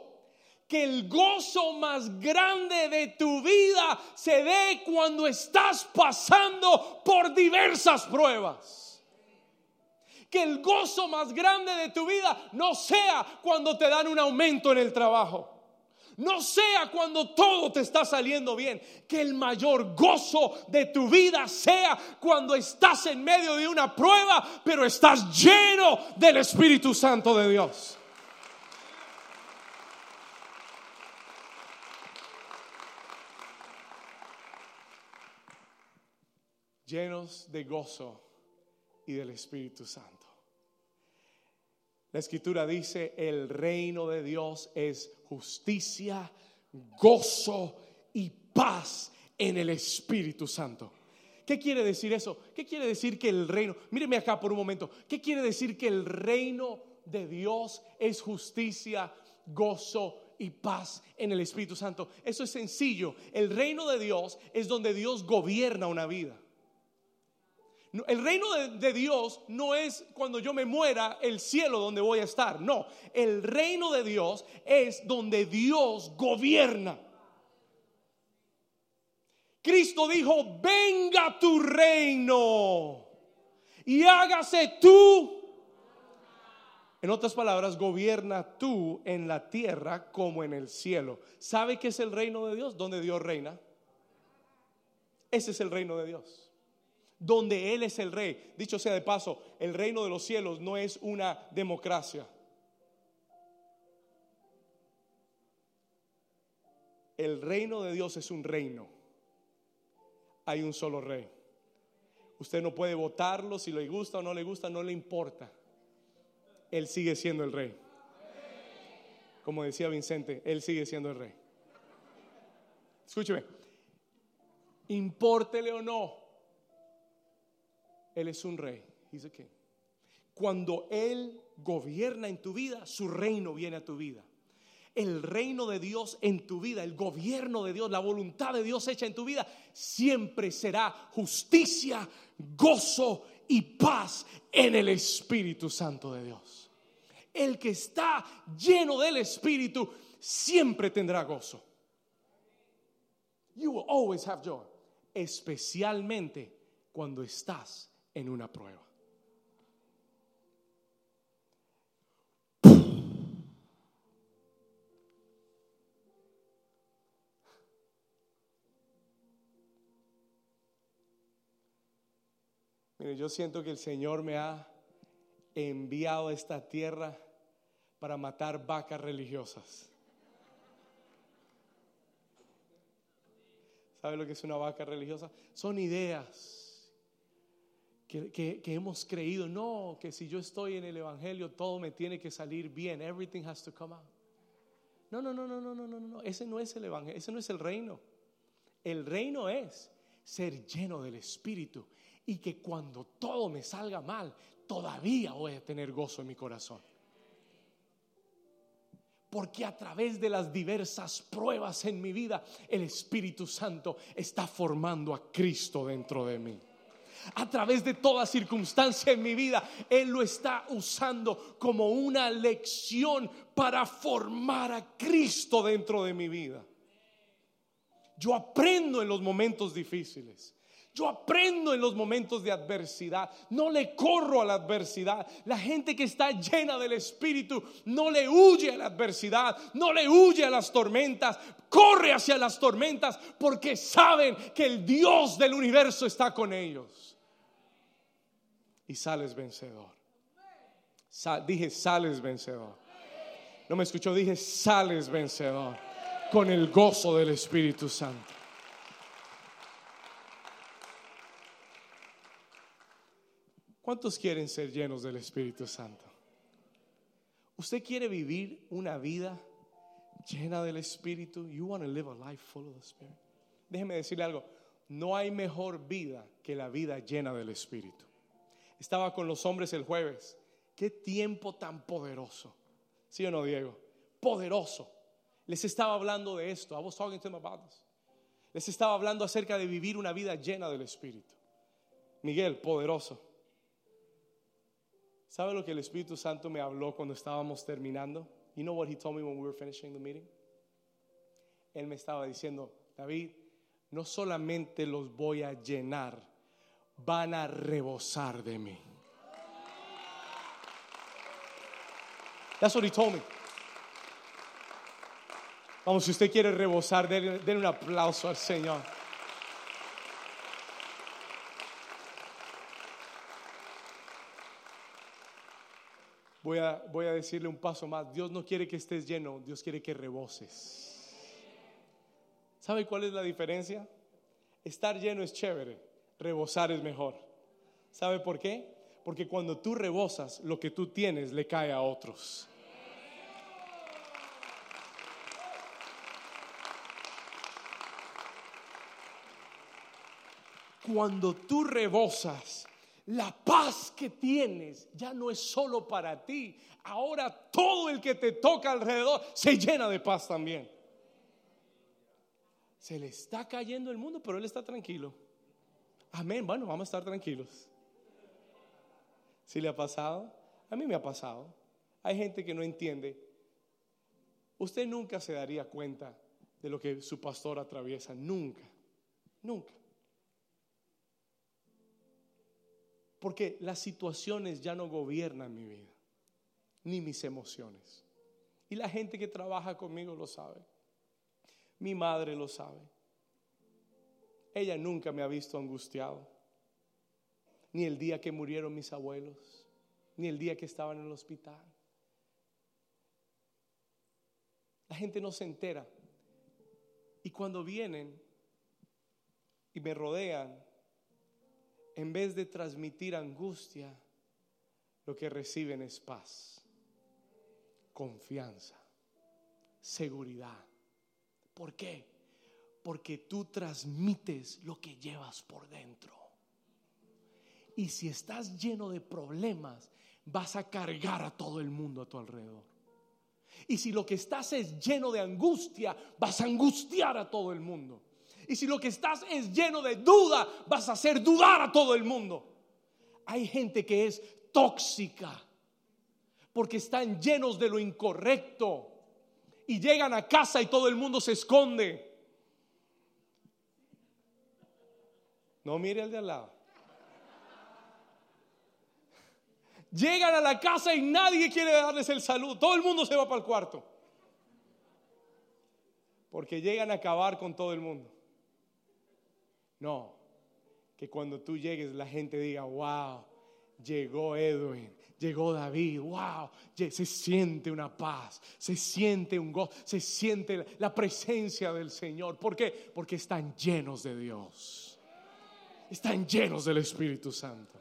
Que el gozo más grande de tu vida se dé cuando estás pasando por diversas pruebas que el gozo más grande de tu vida no sea cuando te dan un aumento en el trabajo. No sea cuando todo te está saliendo bien. Que el mayor gozo de tu vida sea cuando estás en medio de una prueba, pero estás lleno del Espíritu Santo de Dios. Llenos de gozo y del Espíritu Santo. La escritura dice, el reino de Dios es justicia, gozo y paz en el Espíritu Santo. ¿Qué quiere decir eso? ¿Qué quiere decir que el reino, míreme acá por un momento, ¿qué quiere decir que el reino de Dios es justicia, gozo y paz en el Espíritu Santo? Eso es sencillo. El reino de Dios es donde Dios gobierna una vida. El reino de, Dios no es cuando yo me muera el cielo donde voy a estar. No, el reino de Dios es donde Dios gobierna. Cristo dijo, venga tu reino y hágase tú. En otras palabras, gobierna tú en la tierra como en el cielo. ¿Sabe qué es el reino de Dios? Donde Dios reina. Ese es el reino de Dios. Donde Él es el rey. Dicho sea de paso, el reino de los cielos no es una democracia. El reino de Dios es un reino hay un solo rey. Usted no puede votarlo si le gusta o no le gusta, no le importa. Él sigue siendo el rey. Como decía Vicente, Él sigue siendo el rey. Escúcheme, importele o no, Él es un rey. Dice que Cuando Él gobierna en tu vida, su reino viene a tu vida el reino de Dios en tu vida, el gobierno de Dios, la voluntad de Dios hecha en tu vida, siempre será justicia, gozo y paz en el Espíritu Santo de Dios. El que está lleno del Espíritu siempre tendrá gozo. You will always have joy, especialmente cuando estás en una prueba. yo siento que el Señor me ha enviado a esta tierra para matar vacas religiosas. ¿Sabe lo que es una vaca religiosa? Son ideas que, hemos creído. No, que si yo estoy en el Evangelio todo me tiene que salir bien. Everything has to come out. No, no, no, no, no, no, no, no. Ese no es el Evangelio, ese no es el reino. El reino es ser lleno del Espíritu y que cuando todo me salga mal, todavía voy a tener gozo en mi corazón. Porque a través de las diversas pruebas en mi vida, el Espíritu Santo está formando a Cristo dentro de mí. A través de toda circunstancia en mi vida, Él lo está usando como una lección para formar a Cristo dentro de mi vida. Yo aprendo en los momentos difíciles. Yo aprendo en los momentos de adversidad, no le corro a la adversidad. La gente que está llena del Espíritu no le huye a la adversidad, no le huye a las tormentas, corre hacia las tormentas porque saben que el Dios del universo está con ellos. Y sales vencedor. dije, sales vencedor. No me escuchó, dije, sales vencedor con el gozo del Espíritu Santo. ¿Cuántos quieren ser llenos del Espíritu Santo? ¿Usted quiere vivir una vida llena del Espíritu? You want to live a life full of the Spirit. Déjeme decirle algo, no hay mejor vida que la vida llena del Espíritu. Estaba con los hombres el jueves. Qué tiempo tan poderoso. ¿Sí o no, Diego? Poderoso. Les estaba hablando de esto. I was talking to about this. Les estaba hablando acerca de vivir una vida llena del Espíritu. Miguel, poderoso. ¿Sabe lo que el Espíritu Santo me habló cuando estábamos terminando? You know what he told me when we were finishing the meeting? Él me estaba diciendo, David, no solamente los voy a llenar, van a rebosar de mí. That's what he told me. Vamos, si usted quiere rebosar, denle un aplauso al Señor. voy a, voy a decirle un paso más. Dios no quiere que estés lleno, Dios quiere que reboses. ¿Sabe cuál es la diferencia? Estar lleno es chévere, rebosar es mejor. ¿Sabe por qué? Porque cuando tú rebosas, lo que tú tienes le cae a otros. Cuando tú rebosas, la paz que tienes ya no es solo para ti. Ahora todo el que te toca alrededor se llena de paz también. Se le está cayendo el mundo, pero él está tranquilo. Amén. Bueno, vamos a estar tranquilos. Si le ha pasado? A mí me ha pasado. Hay gente que no entiende. Usted nunca se daría cuenta de lo que su pastor atraviesa. Nunca. Nunca. Porque las situaciones ya no gobiernan mi vida, ni mis emociones. Y la gente que trabaja conmigo lo sabe. Mi madre lo sabe. Ella nunca me ha visto angustiado. Ni el día que murieron mis abuelos, ni el día que estaban en el hospital. La gente no se entera. Y cuando vienen y me rodean, en vez de transmitir angustia, lo que reciben es paz, confianza, seguridad. ¿Por qué? Porque tú transmites lo que llevas por dentro. Y si estás lleno de problemas, vas a cargar a todo el mundo a tu alrededor. Y si lo que estás es lleno de angustia, vas a angustiar a todo el mundo. Y si lo que estás es lleno de duda, vas a hacer dudar a todo el mundo. Hay gente que es tóxica porque están llenos de lo incorrecto y llegan a casa y todo el mundo se esconde. No mire al de al lado. Llegan a la casa y nadie quiere darles el saludo. Todo el mundo se va para el cuarto. Porque llegan a acabar con todo el mundo. No, que cuando tú llegues la gente diga, wow, llegó Edwin, llegó David, wow, se siente una paz, se siente un gozo, se siente la presencia del Señor. ¿Por qué? Porque están llenos de Dios, están llenos del Espíritu Santo.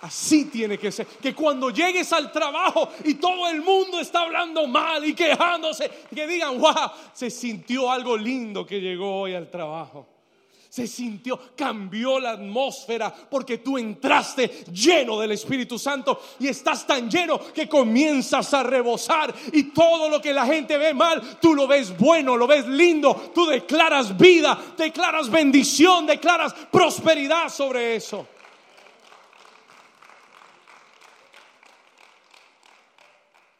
Así tiene que ser. Que cuando llegues al trabajo y todo el mundo está hablando mal y quejándose, que digan, wow, se sintió algo lindo que llegó hoy al trabajo. Se sintió, cambió la atmósfera porque tú entraste lleno del Espíritu Santo y estás tan lleno que comienzas a rebosar y todo lo que la gente ve mal, tú lo ves bueno, lo ves lindo, tú declaras vida, declaras bendición, declaras prosperidad sobre eso.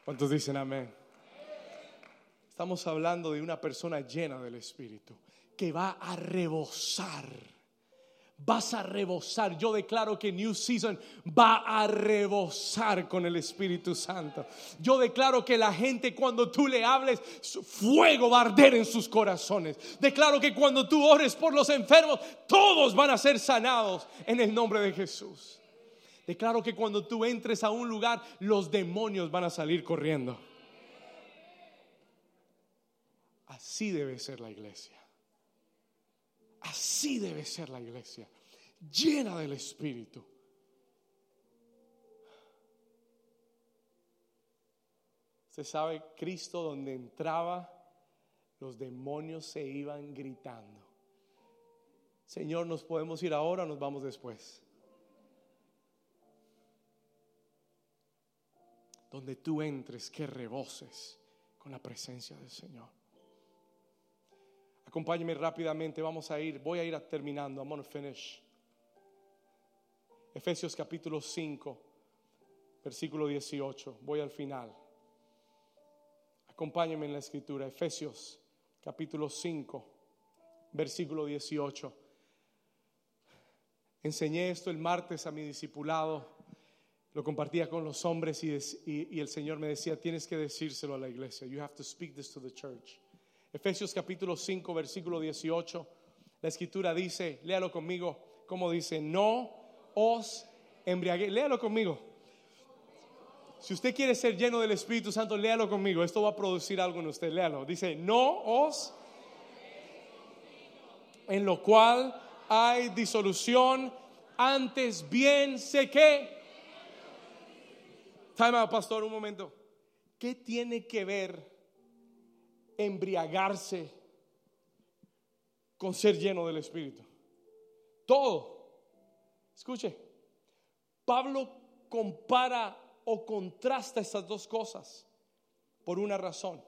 ¿Cuántos dicen amén? Estamos hablando de una persona llena del Espíritu que va a rebosar. Vas a rebosar. Yo declaro que New Season va a rebosar con el Espíritu Santo. Yo declaro que la gente cuando tú le hables, fuego va a arder en sus corazones. Declaro que cuando tú ores por los enfermos, todos van a ser sanados en el nombre de Jesús. Declaro que cuando tú entres a un lugar, los demonios van a salir corriendo. Así debe ser la iglesia. Así debe ser la iglesia. Llena del Espíritu. Se sabe, Cristo donde entraba, los demonios se iban gritando. Señor, ¿nos podemos ir ahora o nos vamos después? donde tú entres, que reboses con la presencia del Señor. Acompáñeme rápidamente, vamos a ir, voy a ir terminando, I'm going to finish. Efesios capítulo 5, versículo 18, voy al final. Acompáñeme en la escritura, Efesios capítulo 5, versículo 18. Enseñé esto el martes a mi discipulado lo compartía con los hombres y, el Señor me decía, tienes que decírselo a la iglesia. You have to speak this to the church. Efesios capítulo 5, versículo 18. La escritura dice, léalo conmigo, como dice, no os embriaguéis. Léalo conmigo. Si usted quiere ser lleno del Espíritu Santo, léalo conmigo. Esto va a producir algo en usted. Léalo. Dice, no os en lo cual hay disolución, antes bien sé que Time pastor, un momento. ¿Qué tiene que ver embriagarse con ser lleno del Espíritu. Todo. Escuche, Pablo compara o contrasta estas dos cosas por una razón.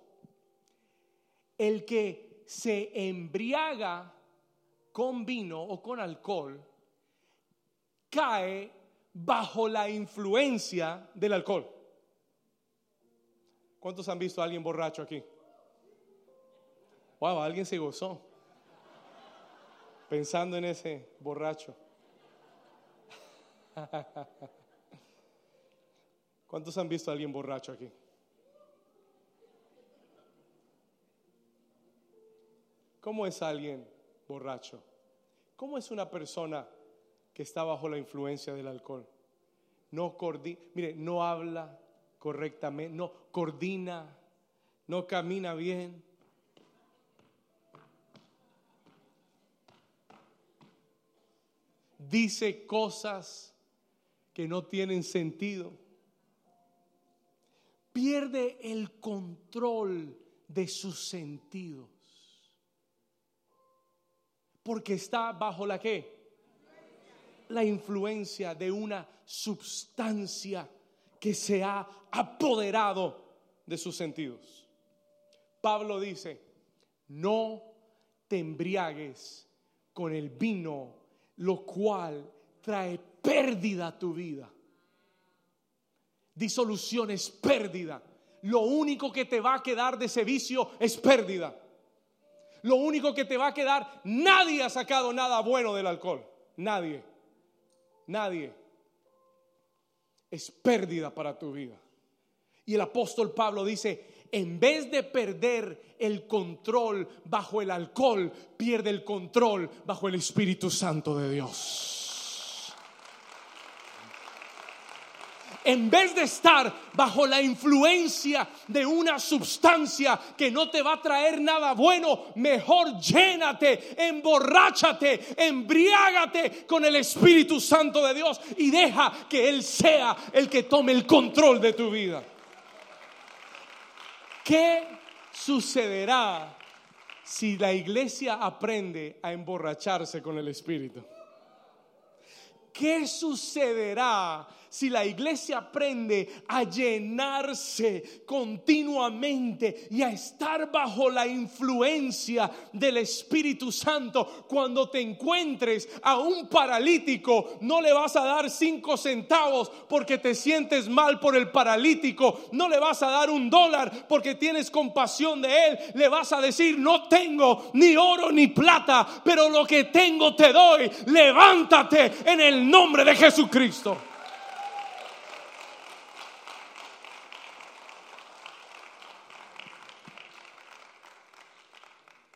El que se embriaga con vino o con alcohol cae bajo la influencia del alcohol. ¿Cuántos han visto a alguien borracho aquí? Wow, alguien se gozó pensando en ese borracho. ¿Cuántos han visto a alguien borracho aquí? ¿Cómo es alguien borracho? ¿Cómo es una persona que está bajo la influencia del alcohol? No mire, no habla correctamente, no coordina, no camina bien. Dice cosas que no tienen sentido. Pierde el control de sus sentidos. Porque está bajo la qué? La influencia de una sustancia que se ha apoderado de sus sentidos. Pablo dice, no te embriagues con el vino, lo cual trae pérdida a tu vida. Disolución es pérdida. Lo único que te va a quedar de ese vicio es pérdida lo único que te va a quedar, nadie ha sacado nada bueno del alcohol. Nadie. Nadie. Es pérdida para tu vida. Y el apóstol Pablo dice, en vez de perder el control bajo el alcohol, pierde el control bajo el Espíritu Santo de Dios. en vez de estar bajo la influencia de una sustancia que no te va a traer nada bueno, mejor llénate, emborráchate, embriágate con el Espíritu Santo de Dios y deja que Él sea el que tome el control de tu vida. ¿Qué sucederá si la iglesia aprende a emborracharse con el Espíritu? ¿Qué sucederá si la iglesia aprende a llenarse continuamente y a estar bajo la influencia del Espíritu Santo, cuando te encuentres a un paralítico, no le vas a dar cinco centavos porque te sientes mal por el paralítico, no le vas a dar un dólar porque tienes compasión de él, le vas a decir, no tengo ni oro ni plata, pero lo que tengo te doy, levántate en el nombre de Jesucristo.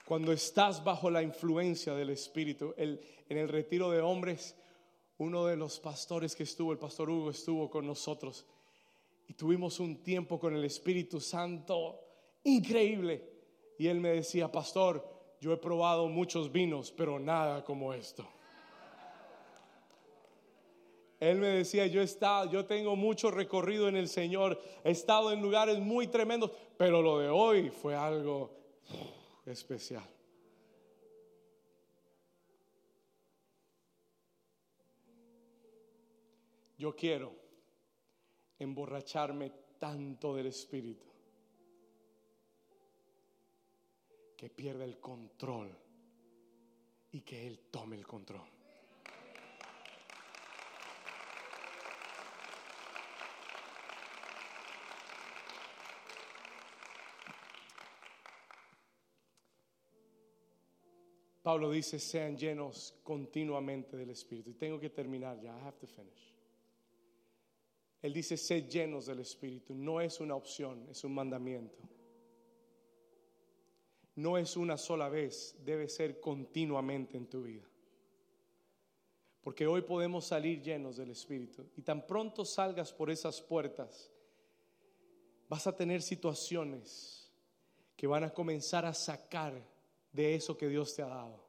Cuando estás bajo la influencia del Espíritu, en el retiro de hombres, uno de los pastores que estuvo, el pastor Hugo, estuvo con nosotros y tuvimos un tiempo con el Espíritu Santo increíble. Y él me decía, pastor, yo he probado muchos vinos, pero nada como esto. Él me decía, yo he estado, yo tengo mucho recorrido en el Señor, he estado en lugares muy tremendos, pero lo de hoy fue algo especial. Yo quiero emborracharme tanto del Espíritu que pierda el control y que Él tome el control. Pablo dice, sean llenos continuamente del Espíritu. Y tengo que terminar ya, I have to finish. Él dice, sed llenos del Espíritu. No es una opción, es un mandamiento. No es una sola vez, debe ser continuamente en tu vida. Porque hoy podemos salir llenos del Espíritu. Y tan pronto salgas por esas puertas, vas a tener situaciones que van a comenzar a sacar de eso que Dios te ha dado.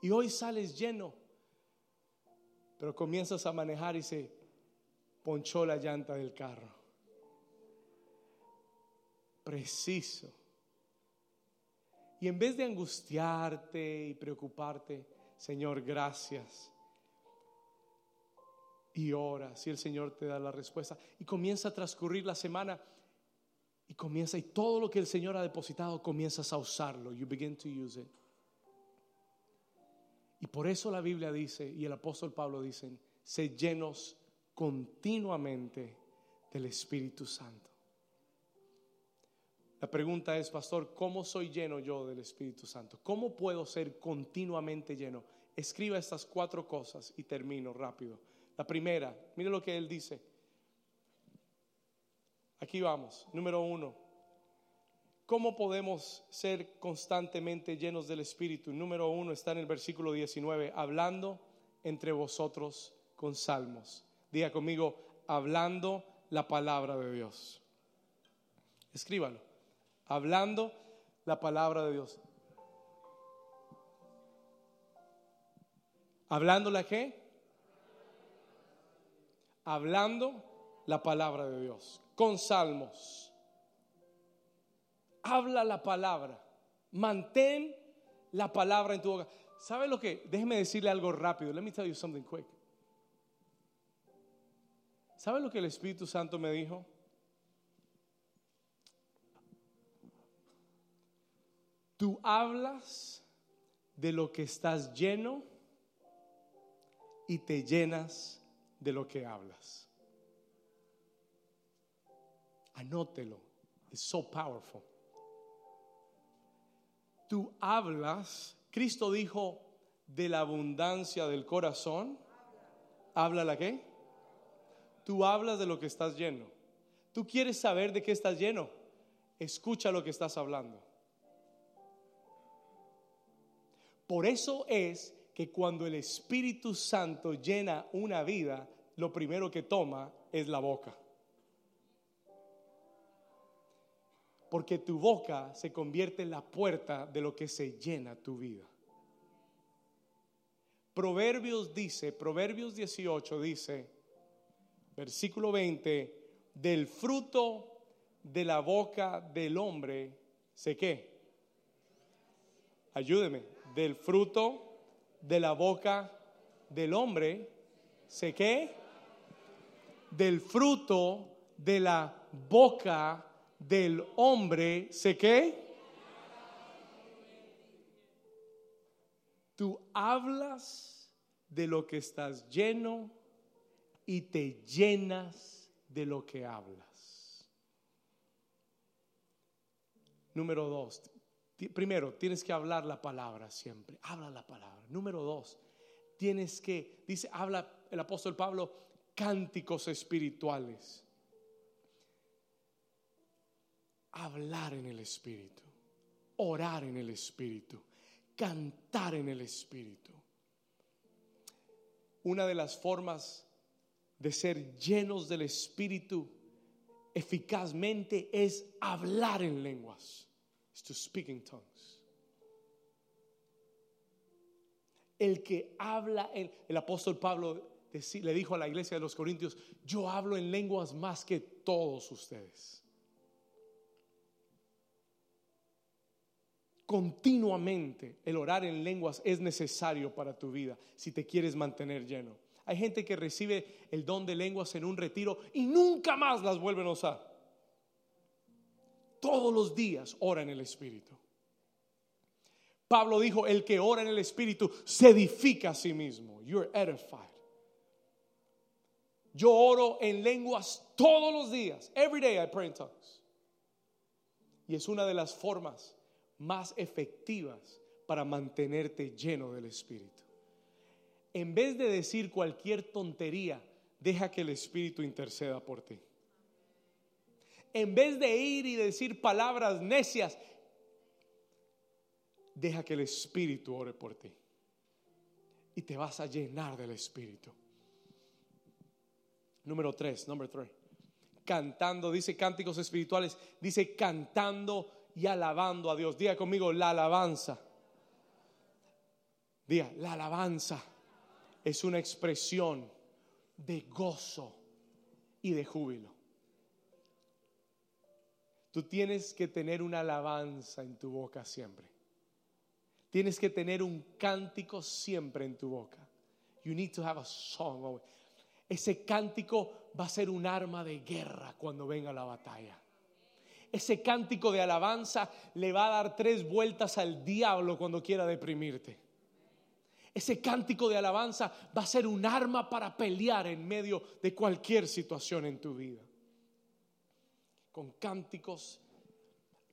Y hoy sales lleno, pero comienzas a manejar y se ponchó la llanta del carro. Y en vez de angustiarte y preocuparte, Señor, gracias. Y ora, si el Señor te da la respuesta. Y comienza a transcurrir la semana y comienza, y todo lo que el Señor ha depositado, comienzas a usarlo. You begin to use it. Y por eso la Biblia dice, y el apóstol Pablo dicen, se llenos continuamente del Espíritu Santo. La pregunta es, pastor, ¿cómo soy lleno yo del Espíritu Santo? ¿Cómo puedo ser continuamente lleno? Escriba estas cuatro cosas y termino rápido. La primera, mire lo que él dice. Aquí vamos. Número uno, ¿cómo podemos ser constantemente llenos del Espíritu? Número uno está en el versículo 19, hablando entre vosotros con salmos. Diga conmigo, hablando la palabra de Dios. Escríbalo. Hablando la palabra de Dios. ¿Hablando la qué? Hablando la palabra de Dios. Con salmos. Habla la palabra. Mantén la palabra en tu boca. ¿Sabe lo que? Déjeme decirle algo rápido. Let me tell you something quick. ¿Sabe lo que el Espíritu Santo me dijo? Tú hablas de lo que estás lleno y te llenas de lo que hablas. Anótelo. Es so powerful. Tú hablas, Cristo dijo, de la abundancia del corazón. ¿Habla la qué? Tú hablas de lo que estás lleno. Tú quieres saber de qué estás lleno. Escucha lo que estás hablando. Por eso es que cuando el Espíritu Santo llena una vida, lo primero que toma es la boca. Porque tu boca se convierte en la puerta de lo que se llena tu vida. Proverbios dice, Proverbios 18 dice, versículo 20, del fruto de la boca del hombre, ¿sé qué? Ayúdeme, del fruto de la boca del hombre, ¿sé qué? Del fruto de la boca del hombre, ¿sé qué? Tú hablas de lo que estás lleno y te llenas de lo que hablas. Número dos, primero, tienes que hablar la palabra siempre. Habla la palabra. Número dos, tienes que, dice, habla el apóstol Pablo, cánticos espirituales. Hablar en el espíritu, orar en el espíritu, cantar en el espíritu. Una de las formas de ser llenos del Espíritu eficazmente es hablar en lenguas. Es to speak in tongues. El que habla, en, el apóstol Pablo le dijo a la iglesia de los Corintios, yo hablo en lenguas más que todos ustedes. Continuamente el orar en lenguas es necesario para tu vida si te quieres mantener lleno. Hay gente que recibe el don de lenguas en un retiro y nunca más las vuelven a usar. Todos los días ora en el Espíritu. Pablo dijo, el que ora en el Espíritu se edifica a sí mismo. You're edified. Yo oro en lenguas todos los días. Every day I pray in tongues. Y es una de las formas más efectivas para mantenerte lleno del Espíritu en vez de decir cualquier tontería, deja que el Espíritu interceda por ti. En vez de ir y decir palabras necias, deja que el Espíritu ore por ti. Y te vas a llenar del Espíritu. Número tres, número tres. Cantando, dice cánticos espirituales, dice cantando y alabando a Dios. Diga conmigo la alabanza. Diga la alabanza es una expresión de gozo y de júbilo. Tú tienes que tener una alabanza en tu boca siempre. Tienes que tener un cántico siempre en tu boca. You need to have a song. Ese cántico va a ser un arma de guerra cuando venga la batalla. Ese cántico de alabanza le va a dar tres vueltas al diablo cuando quiera deprimirte. Ese cántico de alabanza va a ser un arma para pelear en medio de cualquier situación en tu vida. Con cánticos,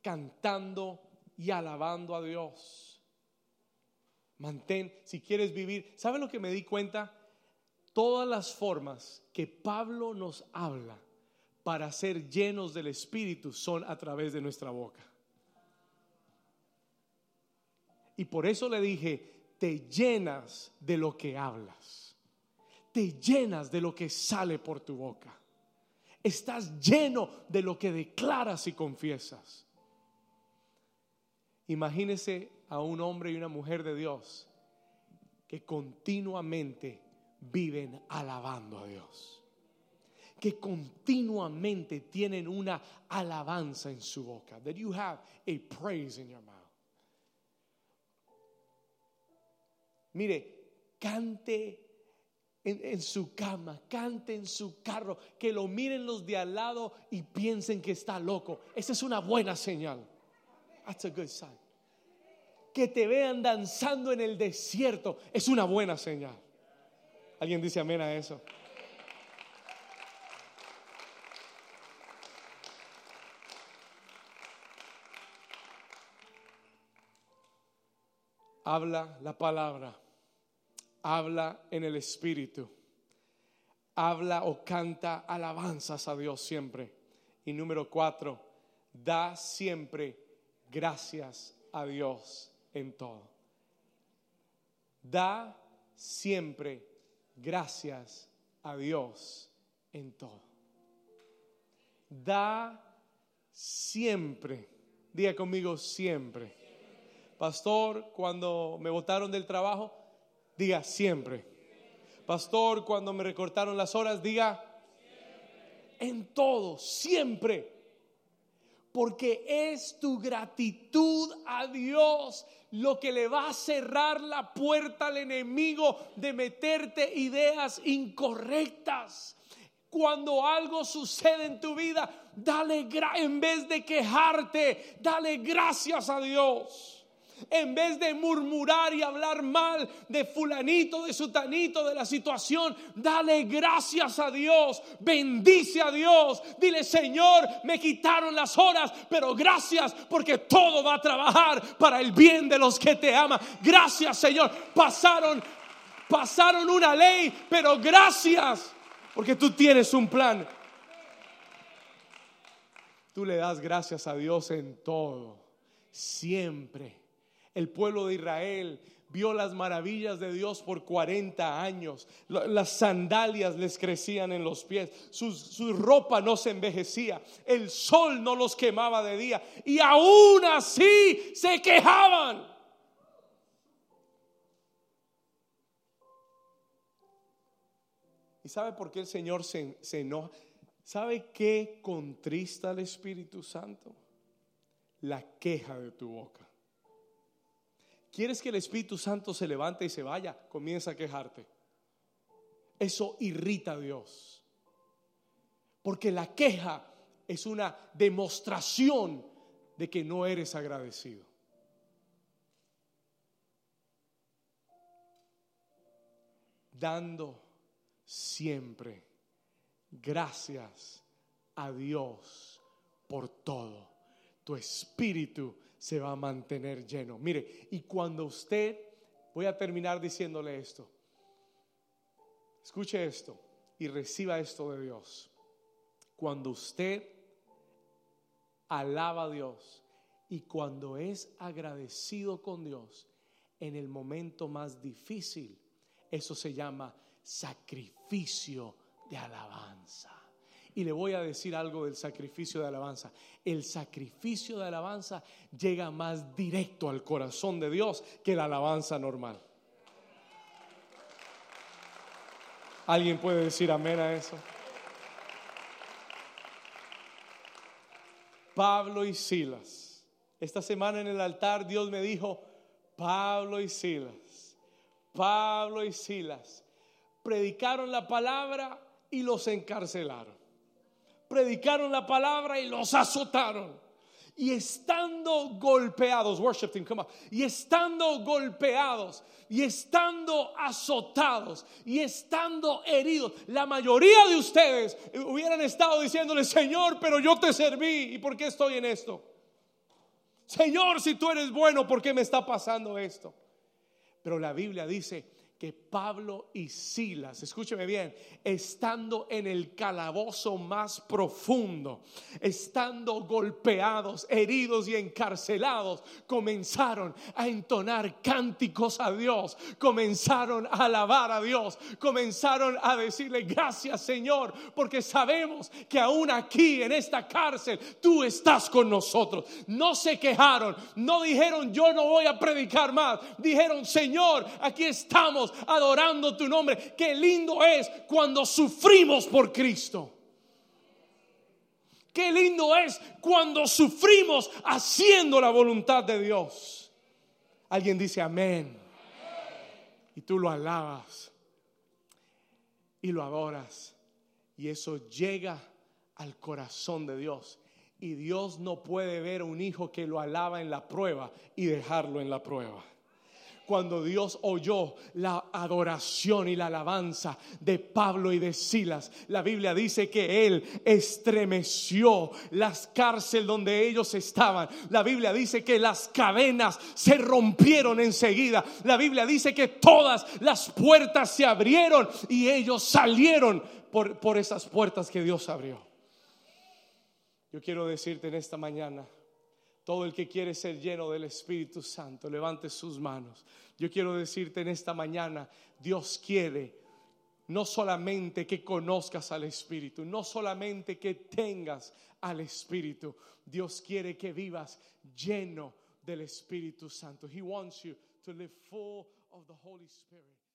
cantando y alabando a Dios. Mantén, si quieres vivir, ¿saben lo que me di cuenta? Todas las formas que Pablo nos habla para ser llenos del Espíritu son a través de nuestra boca. Y por eso le dije, te llenas de lo que hablas. Te llenas de lo que sale por tu boca. Estás lleno de lo que declaras y confiesas. Imagínese a un hombre y una mujer de Dios que continuamente viven alabando a Dios. Que continuamente tienen una alabanza en su boca. That you have a praise in your mouth. Mire, cante en, su cama, cante en su carro, que lo miren los de al lado y piensen que está loco. Esa es una buena señal. That's a good sign. Que te vean danzando en el desierto es una buena señal. ¿Alguien dice amén a eso? Habla la palabra, habla en el Espíritu, habla o canta alabanzas a Dios siempre. Y número cuatro, da siempre gracias a Dios en todo. Da siempre gracias a Dios en todo. Da siempre, diga conmigo siempre. Pastor, cuando me botaron del trabajo, diga siempre. Pastor, cuando me recortaron las horas, diga en todo, siempre porque es tu gratitud a Dios lo que le va a cerrar la puerta al enemigo de meterte ideas incorrectas. Cuando algo sucede en tu vida, dale en vez de quejarte, dale gracias a Dios. En vez de murmurar y hablar mal de fulanito, de sutanito, de la situación, dale gracias a Dios, bendice a Dios. Dile, Señor, me quitaron las horas, pero gracias porque todo va a trabajar para el bien de los que te aman. Gracias, Señor. Pasaron, pasaron una ley, pero gracias porque tú tienes un plan. Tú le das gracias a Dios en todo, siempre el pueblo de Israel vio las maravillas de Dios por 40 años. Las sandalias les crecían en los pies, su, ropa no se envejecía, el sol no los quemaba de día y aún así se quejaban. ¿Y sabe por qué el Señor se, se enoja? ¿Sabe qué contrista al Espíritu Santo? La queja de tu boca. ¿Quieres que el Espíritu Santo se levante y se vaya? Comienza a quejarte. Eso irrita a Dios. Porque la queja es una demostración de que no eres agradecido. Dando siempre gracias a Dios por todo. Tu espíritu se va a mantener lleno. Mire, y cuando usted, voy a terminar diciéndole esto, escuche esto y reciba esto de Dios. Cuando usted alaba a Dios y cuando es agradecido con Dios en el momento más difícil, eso se llama sacrificio de alabanza. Y le voy a decir algo del sacrificio de alabanza. El sacrificio de alabanza llega más directo al corazón de Dios que la alabanza normal. ¿Alguien puede decir amén a eso? Pablo y Silas. Esta semana en el altar Dios me dijo, Pablo y Silas, Pablo y Silas predicaron la palabra y los encarcelaron. Predicaron la palabra y los azotaron. Y estando golpeados, worship team, come on. Y estando golpeados, y estando azotados, y estando heridos, la mayoría de ustedes hubieran estado diciéndole, Señor, pero yo te serví, ¿y por qué estoy en esto? Señor, si tú eres bueno, ¿por qué me está pasando esto? Pero la Biblia dice que Pablo y Silas, escúcheme bien, estando en el calabozo más profundo, estando golpeados, heridos y encarcelados, comenzaron a entonar cánticos a Dios, comenzaron a alabar a Dios, comenzaron a decirle gracias Señor, porque sabemos que aún aquí en esta cárcel tú estás con nosotros. No se quejaron, no dijeron yo no voy a predicar más, dijeron Señor, aquí estamos adorando tu nombre. Qué lindo es cuando sufrimos por Cristo. Qué lindo es cuando sufrimos haciendo la voluntad de Dios. Alguien dice amén. Y tú lo alabas y lo adoras. Y eso llega al corazón de Dios. Y Dios no puede ver a un hijo que lo alaba en la prueba y dejarlo en la prueba cuando Dios oyó la adoración y la alabanza de Pablo y de Silas. La Biblia dice que Él estremeció las cárceles donde ellos estaban. La Biblia dice que las cadenas se rompieron enseguida. La Biblia dice que todas las puertas se abrieron y ellos salieron por, por esas puertas que Dios abrió. Yo quiero decirte en esta mañana todo el que quiere ser lleno del Espíritu Santo, levante sus manos. Yo quiero decirte en esta mañana, Dios quiere no solamente que conozcas al Espíritu, no solamente que tengas al Espíritu, Dios quiere que vivas lleno del Espíritu Santo. He wants you to live full of the Holy Spirit.